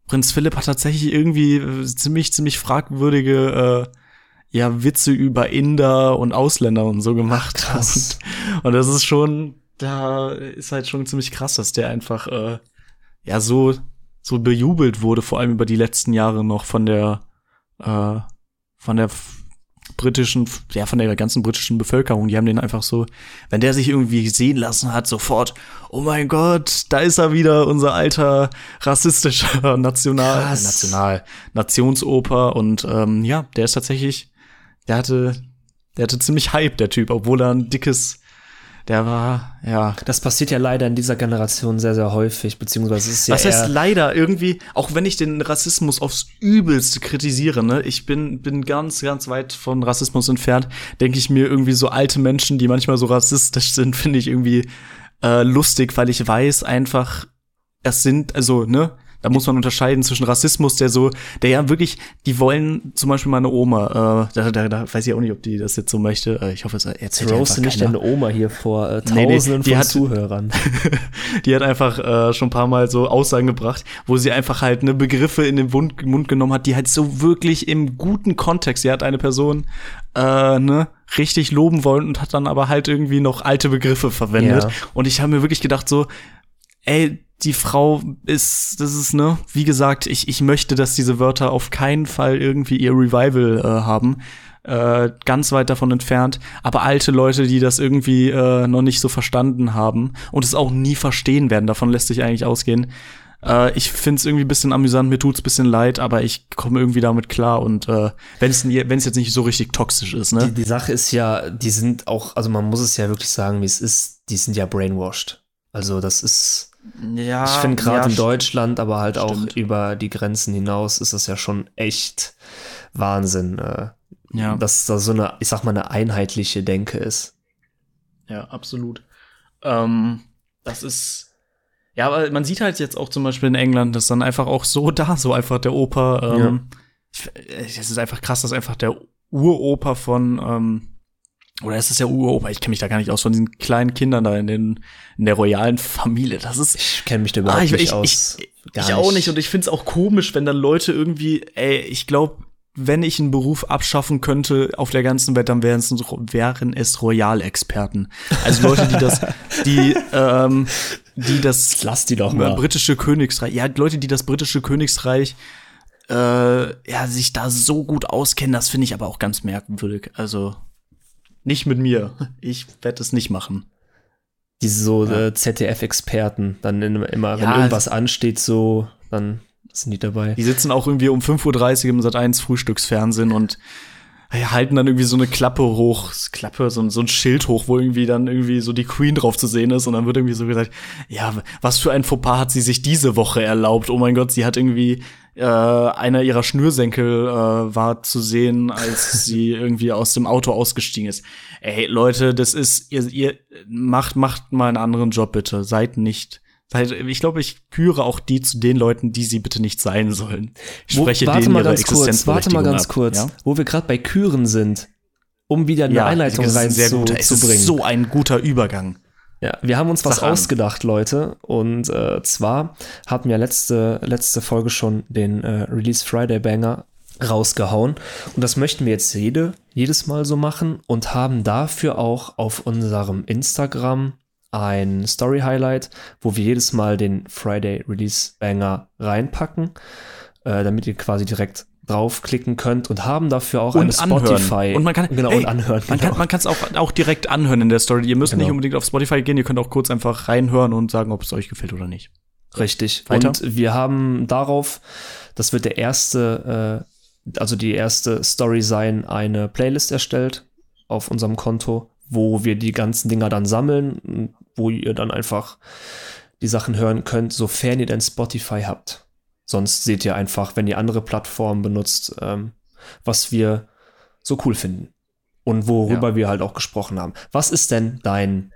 Prinz Philipp hat tatsächlich irgendwie äh, ziemlich ziemlich fragwürdige äh, ja Witze über Inder und Ausländer und so gemacht. krass. Und, und das ist schon, da ist halt schon ziemlich krass, dass der einfach äh, ja so so bejubelt wurde, vor allem über die letzten Jahre noch von der äh, von der britischen, ja, von der ganzen britischen Bevölkerung. Die haben den einfach so, wenn der sich irgendwie sehen lassen hat, sofort, oh mein Gott, da ist er wieder, unser alter rassistischer National, Krass. National, Nationsoper und ähm, ja, der ist tatsächlich, der hatte, der hatte ziemlich Hype, der Typ, obwohl er ein dickes, der war, ja, Das passiert ja leider in dieser Generation sehr, sehr häufig, beziehungsweise es ist ja was heißt leider? Irgendwie, auch wenn ich den Rassismus aufs Übelste kritisiere, ne, ich bin, bin ganz, ganz weit von Rassismus entfernt, denke ich mir irgendwie so alte Menschen, die manchmal so rassistisch sind, finde ich irgendwie äh, lustig, weil ich weiß einfach, es sind, also, ne, da muss man unterscheiden zwischen Rassismus, der so, der ja wirklich, die wollen zum Beispiel meine Oma, äh, da, da, da weiß ich auch nicht, ob die das jetzt so möchte. Äh, ich hoffe, es erzählt roaste einfach nicht keiner. deine Oma hier vor äh, Nee, nee, Tausenden die von hat- Zuhörern. die hat einfach äh, schon ein paar Mal so Aussagen gebracht, wo sie einfach halt ne Begriffe in den Mund, Mund genommen hat, die halt so wirklich im guten Kontext. Sie hat eine Person äh, ne richtig loben wollen und hat dann aber halt irgendwie noch alte Begriffe verwendet. Ja. Und ich habe mir wirklich gedacht so, ey, die Frau ist, das ist, ne, wie gesagt, ich, ich möchte, dass diese Wörter auf keinen Fall irgendwie ihr Revival äh, haben. Äh, ganz weit davon entfernt. Aber alte Leute, die das irgendwie äh, noch nicht so verstanden haben und es auch nie verstehen werden, davon lässt sich eigentlich ausgehen. Äh, ich find's irgendwie bisschen amüsant, mir tut's bisschen leid, aber ich komme irgendwie damit klar und äh, wenn es wenn es jetzt nicht so richtig toxisch ist, ne? Die, die Sache ist ja, die sind auch, also man muss es ja wirklich sagen, wie es ist, die sind ja brainwashed. Also das ist, ja, ich finde gerade ja, in Deutschland, aber halt auch stimmt. über die Grenzen hinaus ist das ja schon echt Wahnsinn, äh, Ja. dass da so eine, ich sag mal, eine einheitliche Denke ist. Ja, absolut. Ähm, das ist. Ja, aber man sieht halt jetzt auch zum Beispiel in England, dass dann einfach auch so da, so einfach der Opa. Ähm, ich- Es ist einfach krass, dass einfach der Uropa von, ähm, oder ist es der Uropa? Ich kenne mich da gar nicht aus, von diesen kleinen Kindern da in, den, in der royalen Familie. Das ist. Ich kenne mich da überhaupt Ah, ich, nicht ich, aus. ich, Gar ich auch nicht und ich find's auch komisch, wenn dann Leute irgendwie, ey, ich glaube, wenn ich einen Beruf abschaffen könnte auf der ganzen Welt, dann wären es, wären es Royalexperten. Also Leute, die das, die, ähm, die das Lass die doch mal. britische Königsreich, ja, Leute, die das britische Königsreich äh, ja, sich da so gut auskennen, das finde ich aber auch ganz merkwürdig. Also nicht mit mir. Ich werde es nicht machen. Diese so Ja. äh, ZDF-Experten, dann immer, wenn Ja, irgendwas ansteht, so, dann sind die dabei. Die sitzen auch irgendwie um 5.30 Uhr im Sat 1 Frühstücksfernsehen und halten dann irgendwie so eine Klappe hoch, Klappe, so, ein- so ein Schild hoch, wo irgendwie dann irgendwie so die Queen drauf zu sehen ist und dann wird irgendwie so gesagt, ja, was für ein Fauxpas hat sie sich diese Woche erlaubt? Oh mein Gott, sie hat irgendwie äh, einer ihrer Schnürsenkel äh, war zu sehen, als sie irgendwie aus dem Auto ausgestiegen ist. Ey, Leute, das ist, ihr, ihr macht, macht mal einen anderen Job bitte. Seid nicht. Seid, ich glaube, ich küre auch die zu den Leuten, die sie bitte nicht sein sollen. Ich Wo- spreche warte denen mal ihre ganz kurz, warte mal ganz ab, kurz, Ja? wo wir gerade bei Küren sind, um wieder eine Einleitung das ist ein rein sehr zu, guter, es ist bringen. so ein guter Übergang. Ja, wir haben uns was Sag an. ausgedacht, Leute. Und äh, zwar hatten wir letzte, letzte Folge schon den äh, Release Friday Banger rausgehauen. Und das möchten wir jetzt jede, jedes Mal so machen und haben dafür auch auf unserem Instagram ein Story Highlight, wo wir jedes Mal den Friday Release Banger reinpacken, äh, damit ihr quasi direkt draufklicken könnt und haben dafür auch eine Und anhören. Spotify Und man kann, genau hey, und anhören. Man genau. kann es auch, auch direkt anhören in der Story. Ihr müsst Genau. nicht unbedingt auf Spotify gehen, ihr könnt auch kurz einfach reinhören und sagen, ob es euch gefällt oder nicht. Richtig. Weiter. Und wir haben darauf, das wird der erste, äh, also die erste Story sein, eine Playlist erstellt auf unserem Konto, wo wir die ganzen Dinger dann sammeln, wo ihr dann einfach die Sachen hören könnt, sofern ihr denn Spotify habt. Sonst seht ihr einfach, wenn ihr andere Plattformen benutzt, ähm, was wir so cool finden. Und worüber wir halt auch gesprochen haben. Was ist denn dein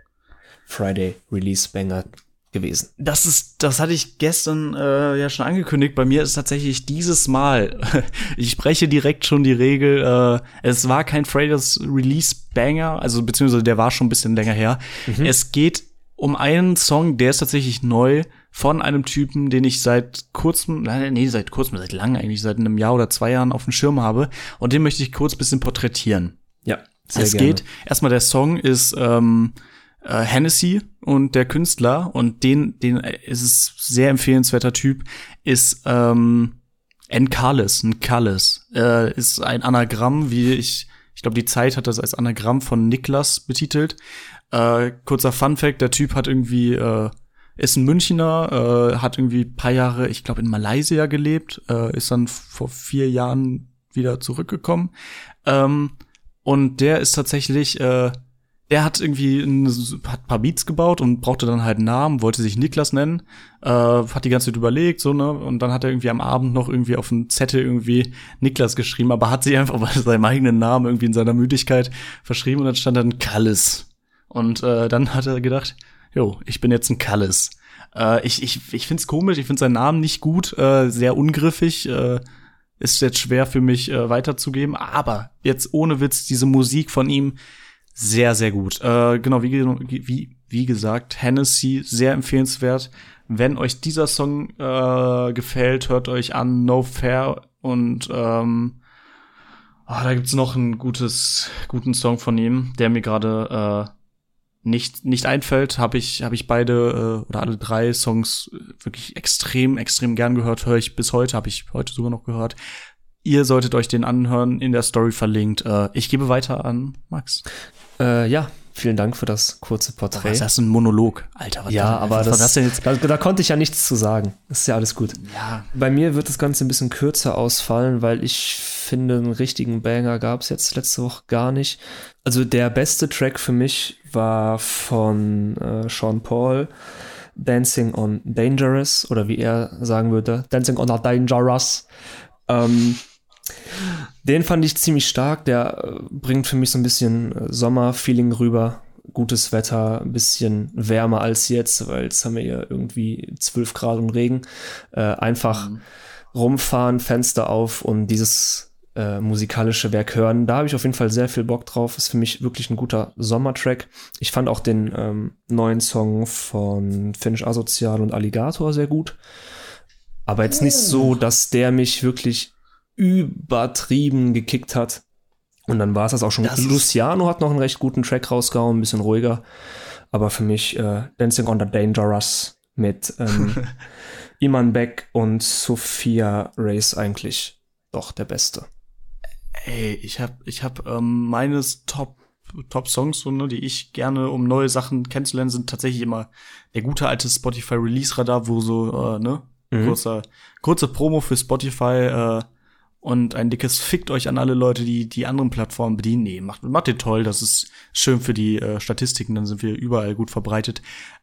Friday Release Banger gewesen? Das ist, das hatte ich gestern äh, ja schon angekündigt. Bei mir ist tatsächlich dieses Mal, ich spreche direkt schon die Regel, äh, es war kein Fridays Release Banger, also beziehungsweise der war schon ein bisschen länger her. Es geht um einen Song, der ist tatsächlich neu von einem Typen, den ich seit kurzem, nee, seit kurzem, seit langem eigentlich, seit einem Jahr oder zwei Jahren auf dem Schirm habe. Und den möchte ich kurz ein bisschen porträtieren. Ja, sehr es gerne. geht, erstmal der Song ist ähm, äh, Hennessy und der Künstler und den, den äh, ist es sehr empfehlenswerter Typ, ist ähm, Encalis, Encalis, äh, ist ein Anagramm, wie ich, ich glaube, die Zeit hat das als Anagramm von Niklas betitelt. Äh, kurzer Fun Fact, der Typ hat irgendwie, äh, ist ein Münchner, äh, hat irgendwie paar Jahre, ich glaube, in Malaysia gelebt, äh, ist dann vor vier Jahren wieder zurückgekommen. Ähm, und der ist tatsächlich, äh, der hat irgendwie ein, hat ein paar Beats gebaut und brauchte dann halt einen Namen, wollte sich Niklas nennen, äh, hat die ganze Zeit überlegt, so, ne, und dann hat er irgendwie am Abend noch irgendwie auf einen Zettel irgendwie Niklas geschrieben, aber hat sich einfach bei seinem eigenen Namen irgendwie in seiner Müdigkeit verschrieben und dann stand dann Kallis. Und äh, dann hat er gedacht, jo, ich bin jetzt ein Kallis. Äh, ich ich, ich find's komisch, ich find seinen Namen nicht gut, äh, sehr ungriffig, äh, ist jetzt schwer für mich äh, weiterzugeben, aber jetzt ohne Witz, diese Musik von ihm, sehr, sehr gut. Äh, genau, wie, wie, wie gesagt, Hennessy, sehr empfehlenswert. Wenn euch dieser Song äh, gefällt, hört euch an No Fair und ähm, ah, da gibt's noch einen gutes, guten Song von ihm, der mir gerade äh, nicht, nicht einfällt, habe ich, hab ich beide äh, oder alle drei Songs äh, wirklich extrem, extrem gern gehört, höre ich bis heute, habe ich heute sogar noch gehört. Ihr solltet euch den anhören, in der Story verlinkt. Äh, ich gebe weiter an Max. Äh, ja, vielen Dank für das kurze Porträt. ist das ein Monolog? Alter, was ja, was aber das, das jetzt? da, da konnte ich ja nichts zu sagen. Das ist ja alles gut. Ja, Bei mir wird das Ganze ein bisschen kürzer ausfallen, weil ich finde, einen richtigen Banger gab es jetzt letzte Woche gar nicht. Also der beste Track für mich war von äh, Sean Paul, Dancing on Dangerous, oder wie er sagen würde, Dancing on a Dangerous. Ähm, den fand ich ziemlich stark. Der äh, bringt für mich so ein bisschen äh, Sommerfeeling rüber. Gutes Wetter, ein bisschen wärmer als jetzt, weil jetzt haben wir hier irgendwie 12 Grad und Regen. Äh, einfach rumfahren, Fenster auf und dieses äh, musikalische Werk hören. Da habe ich auf jeden Fall sehr viel Bock drauf. Ist für mich wirklich ein guter Sommertrack. Ich fand auch den ähm, neuen Song von Finch Asozial und Alligator sehr gut. Aber jetzt nicht so, dass der mich wirklich übertrieben gekickt hat. Und dann war es das auch schon. Das Luciano hat noch einen recht guten Track rausgehauen, ein bisschen ruhiger. Aber für mich äh, Dancing on the Dangerous mit ähm, Iman Beck und Sophia Race eigentlich doch der beste. ey, ich hab, ich hab ähm, meines Top Top Songs, so, ne, die ich gerne, um neue Sachen kennenzulernen, sind tatsächlich immer der gute alte Spotify Release Radar, wo so, äh, ne, Mhm. kurzer, kurze Promo für Spotify äh, und ein dickes Fickt euch an alle Leute, die die anderen Plattformen bedienen. Nee, macht, macht ihr toll, das ist schön für die äh, Statistiken, dann sind wir überall gut verbreitet.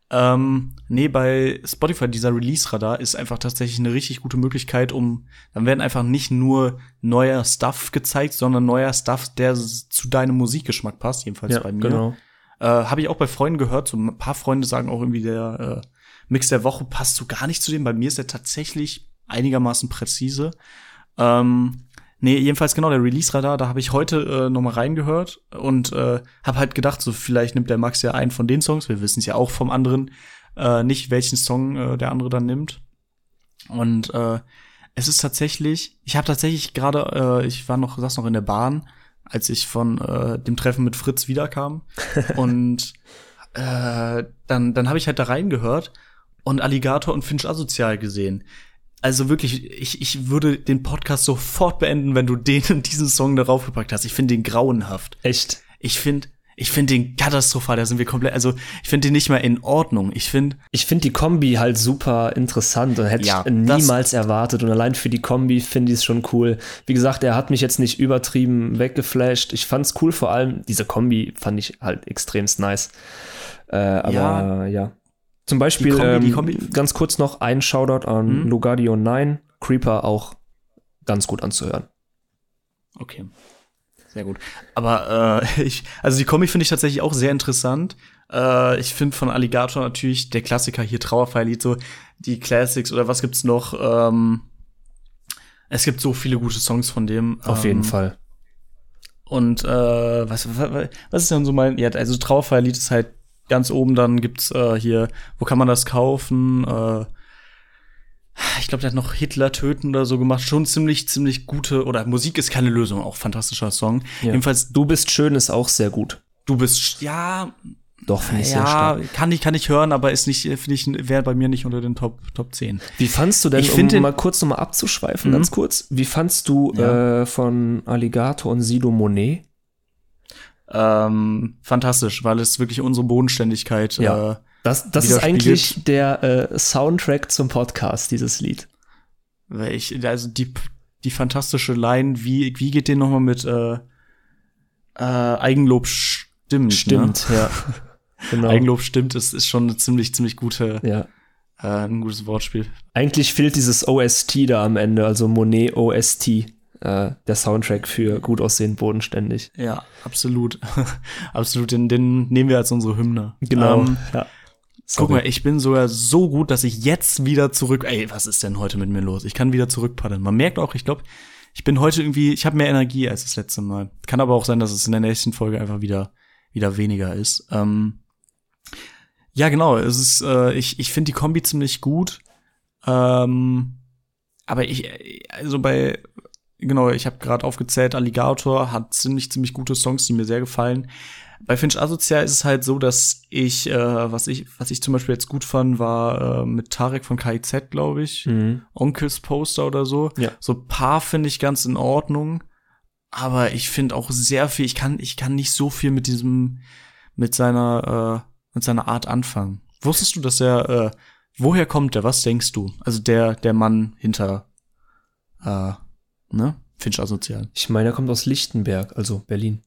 Ähm, nee, bei Spotify, dieser Release-Radar ist einfach tatsächlich eine richtig gute Möglichkeit, um, dann werden einfach nicht nur neuer Stuff gezeigt, sondern neuer Stuff, der zu deinem Musikgeschmack passt, jedenfalls bei mir. genau. Äh, Habe ich auch bei Freunden gehört, so ein paar Freunde sagen auch irgendwie, der äh, Mix der Woche passt so gar nicht zu dem. Bei mir ist er tatsächlich einigermaßen präzise. Ähm, Nee, jedenfalls genau, der Release-Radar, da habe ich heute äh, noch mal reingehört und äh, habe halt gedacht, so vielleicht nimmt der Max ja einen von den Songs, wir wissen es ja auch vom anderen, äh, nicht welchen Song äh, der andere dann nimmt. Und äh, es ist tatsächlich, ich habe tatsächlich gerade, äh, ich war noch, saß noch in der Bahn, als ich von äh, dem Treffen mit Fritz wiederkam. und äh, dann, dann habe ich halt da reingehört und Alligator und Finch asozial gesehen. Also wirklich, ich, ich würde den Podcast sofort beenden, wenn du den diesen Song darauf gepackt hast. Ich finde den grauenhaft. Echt? Ich finde ich finde den katastrophal, da sind wir komplett, also ich finde den nicht mal in Ordnung. Ich finde Ich finde die Kombi halt super interessant und hätte Ja, ich niemals erwartet. Und allein für die Kombi finde ich es schon cool. Wie gesagt, er hat mich jetzt nicht übertrieben weggeflasht. Ich fand's cool, vor allem diese Kombi fand ich halt extremst nice. Äh, aber ja. Ja. Zum Beispiel, Kombi- ähm, Kombi- ganz kurz noch ein Shoutout an Mhm. Lugardio 9, Creeper auch ganz gut anzuhören. Okay. Sehr gut. Aber äh, ich, also die Kombi finde ich tatsächlich auch sehr interessant. Äh, ich finde von Alligator natürlich der Klassiker hier Trauerfeierlied, so die Classics oder was gibt's noch? Ähm, es gibt so viele gute Songs von dem. Auf ähm, jeden Fall. Und äh, was, was, was ist denn so mein, ja, also Trauerfeierlied ist halt ganz oben, dann gibt's äh, hier, wo kann man das kaufen? Äh, ich glaube, der hat noch Hitler töten oder so gemacht. Schon ziemlich, ziemlich gute, oder Musik ist keine Lösung, auch fantastischer Song. Ja. Jedenfalls, Du bist schön ist auch sehr gut. du bist, ja, Doch, finde ich sehr ja, stark. kann ich, kann ich hören, aber ist nicht, finde ich, wäre bei mir nicht unter den Top, Top 10. Wie fandst du denn, Ich um den- mal kurz nochmal abzuschweifen, Mhm. ganz kurz, wie fandst du Ja. äh, von Alligator und Sido Monet? Ähm, fantastisch, weil es wirklich unsere Bodenständigkeit, Ja. äh, Das, das ist eigentlich der äh, Soundtrack zum Podcast, dieses Lied. Ich, also die, die fantastische Line, wie, wie geht den nochmal mit äh, äh, Eigenlob stimmt? Stimmt, ja. Ne? Genau. Eigenlob stimmt, ist, ist schon eine ziemlich, ziemlich gute, ja. äh, ein gutes Wortspiel. Eigentlich fehlt dieses OST da am Ende, also Monet OST, äh, der Soundtrack für gut aussehend bodenständig. Ja, absolut. absolut, den, den nehmen wir als unsere Hymne. Genau. Ähm, ja. guck Sorry. mal, ich bin sogar so gut, dass ich jetzt wieder zurück. Ey, was ist denn heute mit mir los? Ich kann wieder zurückpaddeln. Man merkt auch, ich glaube, ich bin heute irgendwie, ich habe mehr Energie als das letzte Mal. Kann aber auch sein, dass es in der nächsten Folge einfach wieder wieder weniger ist. Ähm, ja, genau. Es ist, äh, ich ich finde die Kombi ziemlich gut. Ähm, aber ich, also bei, genau, ich habe gerade aufgezählt, Alligator hat ziemlich, ziemlich gute Songs, die mir sehr gefallen. Bei Finch Asozial ist es halt so, dass ich, äh, was ich, was ich zum Beispiel jetzt gut fand, war äh, mit Tarek von KIZ, glaube ich, Mhm. Onkels Poster oder so. Ja. So ein paar finde ich ganz in Ordnung, aber ich finde auch sehr viel, ich kann, ich kann nicht so viel mit diesem, mit seiner, äh, mit seiner Art anfangen. Wusstest du, dass er, äh, woher kommt der? Was denkst du? Also der, der Mann hinter, äh, ne? Finch Asozial. Ich meine, er kommt aus Lichtenberg, also Berlin.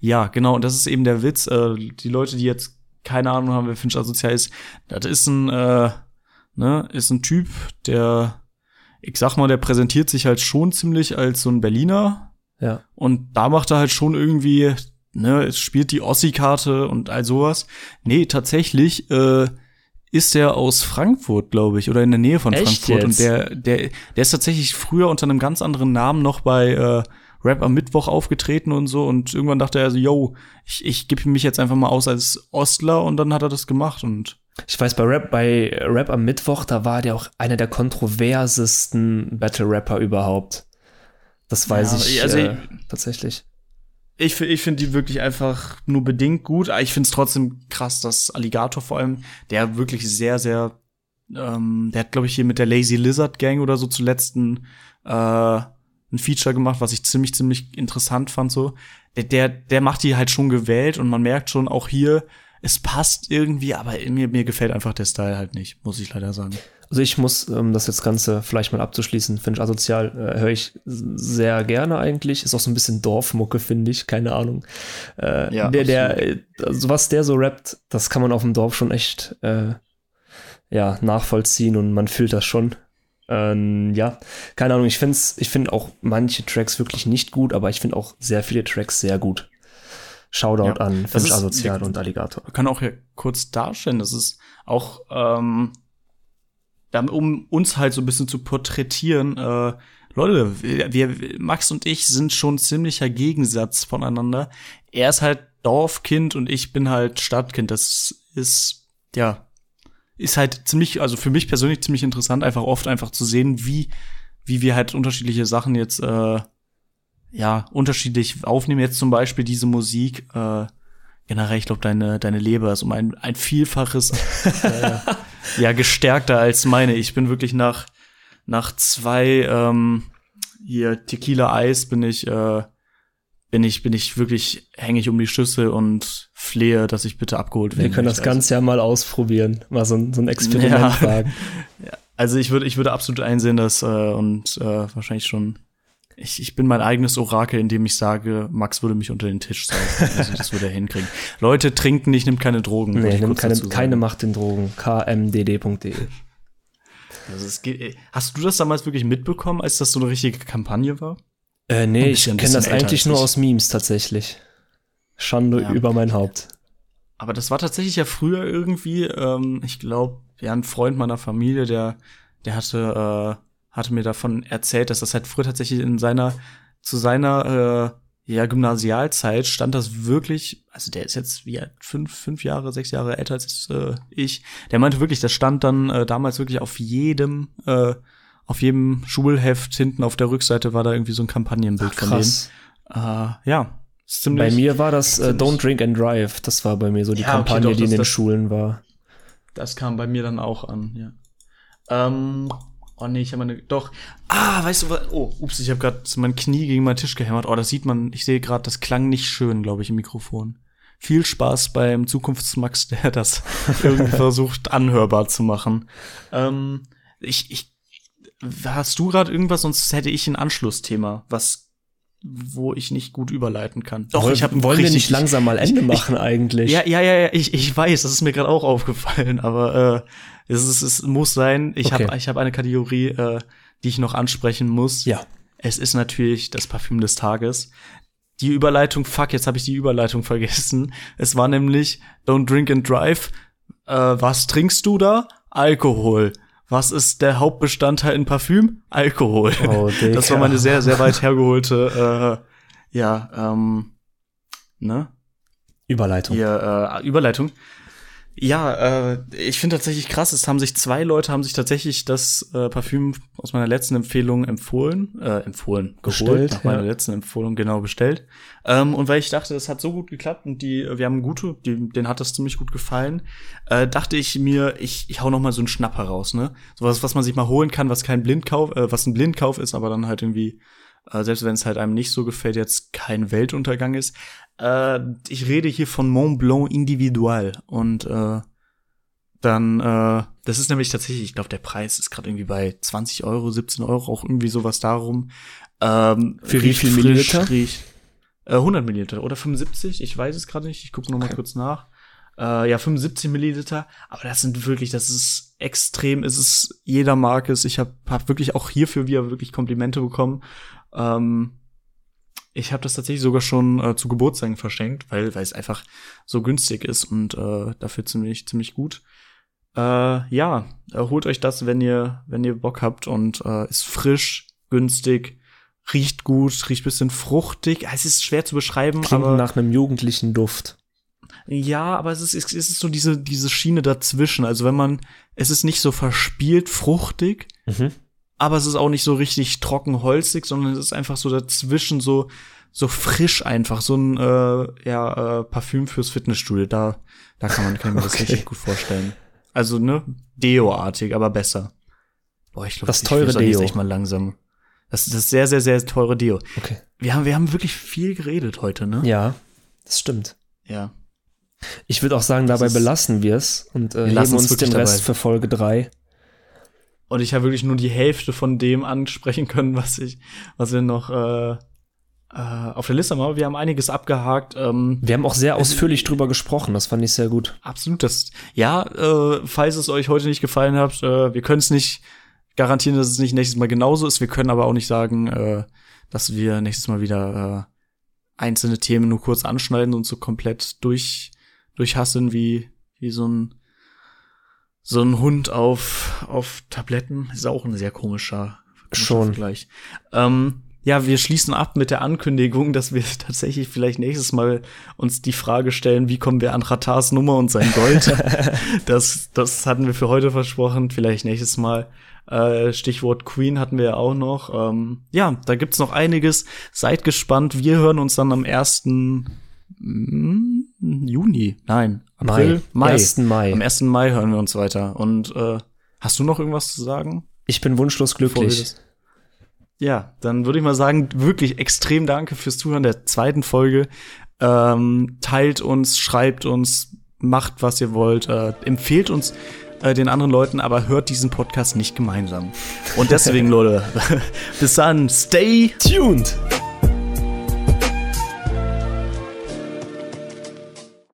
Ja, genau, und das ist eben der Witz. Äh, die Leute, die jetzt keine Ahnung haben, wer Finch asozial ist, das ist ein, äh, ne, ist ein Typ, der, ich sag mal, der präsentiert sich halt schon ziemlich als so ein Berliner. Ja. Und da macht er halt schon irgendwie, ne, es spielt die Ossi-Karte und all sowas. Nee, tatsächlich, äh, ist er aus Frankfurt, glaube ich, oder in der Nähe von Echt Frankfurt. Und jetzt? der, der, der ist tatsächlich früher unter einem ganz anderen Namen noch bei äh, Rap am Mittwoch aufgetreten und so. Und irgendwann dachte er so, yo, ich, ich gebe mich jetzt einfach mal aus als Ostler und dann hat er das gemacht. Und Ich weiß, bei Rap, bei Rap am Mittwoch, da war der auch einer der kontroversesten Battle-Rapper überhaupt. Das weiß Ja, ich also äh, tatsächlich. Ich, ich finde die wirklich einfach nur bedingt gut. Aber ich finde es trotzdem krass, dass Alligator vor allem, der wirklich sehr, sehr, ähm, der hat, glaube ich, hier mit der Lazy Lizard Gang oder so zuletzt ein, äh, ein Feature gemacht, was ich ziemlich, ziemlich interessant fand. So, der, der, der macht die halt schon gewählt und man merkt schon auch hier, es passt irgendwie, aber mir, mir gefällt einfach der Style halt nicht, muss ich leider sagen. Also ich muss, um das jetzt Ganze vielleicht mal abzuschließen, finde ich asozial, äh, höre ich sehr gerne eigentlich. Ist auch so ein bisschen Dorfmucke, finde ich, keine Ahnung. Äh, Ja, der, der, äh, also was der so rappt, das kann man auf dem Dorf schon echt äh, ja, nachvollziehen und man fühlt das schon. Ähm, ja, keine Ahnung, ich finde ich find auch manche Tracks wirklich nicht gut, aber ich finde auch sehr viele Tracks sehr gut. Shoutout Ja, an Finch Asozial und Alligator. Man kann auch hier kurz darstellen, das ist auch, ähm, damit, um uns halt so ein bisschen zu porträtieren, äh, Leute, wir, wir, Max und ich sind schon ziemlicher Gegensatz voneinander. Er ist halt Dorfkind und ich bin halt Stadtkind. Das ist, ja, ist halt ziemlich, also für mich persönlich ziemlich interessant, einfach oft einfach zu sehen, wie, wie wir halt unterschiedliche Sachen jetzt, äh, ja, unterschiedlich aufnehmen. Jetzt zum Beispiel diese Musik, äh, generell, ich glaube, deine, deine Leber ist um ein, ein Vielfaches äh, ja, gestärkter als meine. Ich bin wirklich nach, nach zwei ähm, hier Tequila Eis bin ich, äh, bin ich, bin ich wirklich hängig um die Schüssel und flehe, dass ich bitte abgeholt werde. Wir können das Ganze ja mal ausprobieren, mal so, ein- so ein Experiment Ja. wagen. Also ich würde, ich würde absolut einsehen, dass äh, und äh, wahrscheinlich schon. Ich, ich bin mein eigenes Orakel, indem ich sage, Max würde mich unter den Tisch saugen. Also das würde er hinkriegen. Leute, trinken nicht, nimmt keine Drogen. Nee, ich nimm kurz keine, keine Macht in Drogen. kmdd.de. Also es geht, hast du das damals wirklich mitbekommen, als das so eine richtige Kampagne war? Äh, nee, ich kenne das eigentlich nur aus Memes tatsächlich. Schande Ja. über mein Haupt. Aber das war tatsächlich ja früher irgendwie, ähm, ich glaube, ja, ein Freund meiner Familie, der, der hatte, äh, hatte mir davon erzählt, dass das halt früher tatsächlich in seiner, zu seiner, äh, ja, Gymnasialzeit stand das wirklich, also der ist jetzt wie alt, fünf, fünf Jahre, sechs Jahre älter als äh, ich. Der meinte wirklich, das stand dann äh, damals wirklich auf jedem, äh, auf jedem Schulheft hinten auf der Rückseite war da irgendwie so ein Kampagnenbild von denen. Äh, ja, ziemlich. Bei mir war das äh, Don't Drink and Drive. Das war bei mir so die Ja, okay, Kampagne, doch, die in den das- Schulen war. Das kam bei mir dann auch an, ja. Ähm, oh nee, ich habe meine, doch. Ah, weißt du was? Oh, ups, ich habe gerade mein Knie gegen meinen Tisch gehämmert. Oh, das sieht man, ich sehe gerade, das klang nicht schön, glaube ich, im Mikrofon. Viel Spaß beim Zukunftsmax, der das irgendwie versucht, anhörbar zu machen. Ähm, ich, ich, hast du gerade irgendwas, sonst hätte ich ein Anschlussthema, was, wo ich nicht gut überleiten kann. Doch, Woll- ich habe Wollen wir nicht langsam mal Ende machen eigentlich? ja, ja, ja, ja, ich, ich weiß, das ist mir gerade auch aufgefallen, aber äh, es, ist, es muss sein. Ich Okay. habe hab eine Kategorie, äh, die ich noch ansprechen muss. Ja. Es ist natürlich das Parfüm des Tages. Die Überleitung, fuck, jetzt habe ich die Überleitung vergessen. Es war nämlich Don't Drink and Drive. Äh, was trinkst du da? Alkohol. Was ist der Hauptbestandteil in Parfüm? Alkohol. Oh, das war meine sehr, sehr weit hergeholte, äh, ja, ähm, ne? Überleitung. Hier, äh, Überleitung. Ja, äh, ich finde tatsächlich krass, es haben sich zwei Leute haben sich tatsächlich das äh, Parfüm aus meiner letzten Empfehlung empfohlen, äh, empfohlen, geholt, Bestellt, nach meiner ja. letzten Empfehlung genau bestellt. Ähm, und weil ich dachte, das hat so gut geklappt und die, wir haben gute, die, denen hat das ziemlich gut gefallen, äh, dachte ich mir, ich, ich hau noch mal so einen Schnapp heraus, ne? Sowas, was man sich mal holen kann, was kein Blindkauf, äh, was ein Blindkauf ist, aber dann halt irgendwie äh, selbst wenn es halt einem nicht so gefällt, jetzt kein Weltuntergang ist. Äh, ich rede hier von Mont Blanc Individual und äh, dann, äh, das ist nämlich tatsächlich, ich glaube, der Preis ist gerade irgendwie bei 20 Euro, 17 Euro, auch irgendwie sowas darum. Ähm, Für wie viel frisch, Milliliter? Riecht, äh, 100 Milliliter oder 75, ich weiß es gerade nicht, ich gucke noch mal kurz nach. Äh, ja, 75 Milliliter, aber das sind wirklich, das ist extrem, es ist jeder es. Ich habe hab wirklich auch hierfür wieder wirklich Komplimente bekommen. Ähm, ich habe das tatsächlich sogar schon äh, zu Geburtstagen verschenkt, weil weil es einfach so günstig ist und äh, dafür ziemlich ziemlich gut. Äh, ja, äh, holt euch das, wenn ihr wenn ihr Bock habt und äh, ist frisch, günstig, riecht gut, riecht bisschen fruchtig. Es ist schwer zu beschreiben, Klingt aber nach einem jugendlichen Duft. ja, aber es ist, es ist so diese, diese Schiene dazwischen. Also wenn man, es ist nicht so verspielt fruchtig, Mhm. Aber es ist auch nicht so richtig trocken holzig, sondern es ist einfach so dazwischen so, so frisch einfach. So ein, äh, ja, äh, Parfüm fürs Fitnessstudio. Da, da kann man, kann ich mir das Okay. richtig gut vorstellen. Also, ne, Deo-artig, aber besser. Boah, ich glaube, Das teure ich Deo. echt mal langsam. Das, das ist sehr, sehr, sehr teure Deo. Okay. Wir haben, wir haben wirklich viel geredet heute, ne? Ja, das stimmt. Ja. Ich würde auch sagen, dabei belassen wir es und äh, Wir heben uns den Rest dabei. für Folge 3. Und ich habe wirklich nur die Hälfte von dem ansprechen können, was ich, was wir noch äh, äh, auf der Liste haben. Aber wir haben einiges abgehakt. Ähm, Wir haben auch sehr ausführlich drüber gesprochen, das fand ich sehr gut. absolut das. Ja, äh, falls es euch heute nicht gefallen hat, äh, wir können es nicht garantieren, dass es nicht nächstes Mal genauso ist. Wir können aber auch nicht sagen, äh, dass wir nächstes Mal wieder äh, einzelne Themen nur kurz anschneiden und so komplett durch durchhasseln wie wie so ein so ein Hund auf auf Tabletten. Ist auch ein sehr komischer Schon. Gleich. Ähm, ja, wir schließen ab mit der Ankündigung, dass wir tatsächlich vielleicht nächstes Mal uns die Frage stellen, wie kommen wir an Ratars Nummer und sein Gold? das, das hatten wir für heute versprochen, vielleicht nächstes Mal. Äh, Stichwort Queen hatten wir ja auch noch. Ähm, ja, da gibt's noch einiges. Seid gespannt. Wir hören uns dann am 1. Juni. Nein, April, Mai. Mai. 1. Mai. Am 1. Mai hören wir uns weiter. Und äh, hast du noch irgendwas zu sagen? Ich bin wunschlos glücklich. Ja, dann würde ich mal sagen, wirklich extrem danke fürs Zuhören der zweiten Folge. Ähm, teilt uns, schreibt uns, macht was ihr wollt, äh, empfehlt uns äh, den anderen Leuten, aber hört diesen Podcast nicht gemeinsam. Und deswegen, Leute, bis dann, stay Tuned!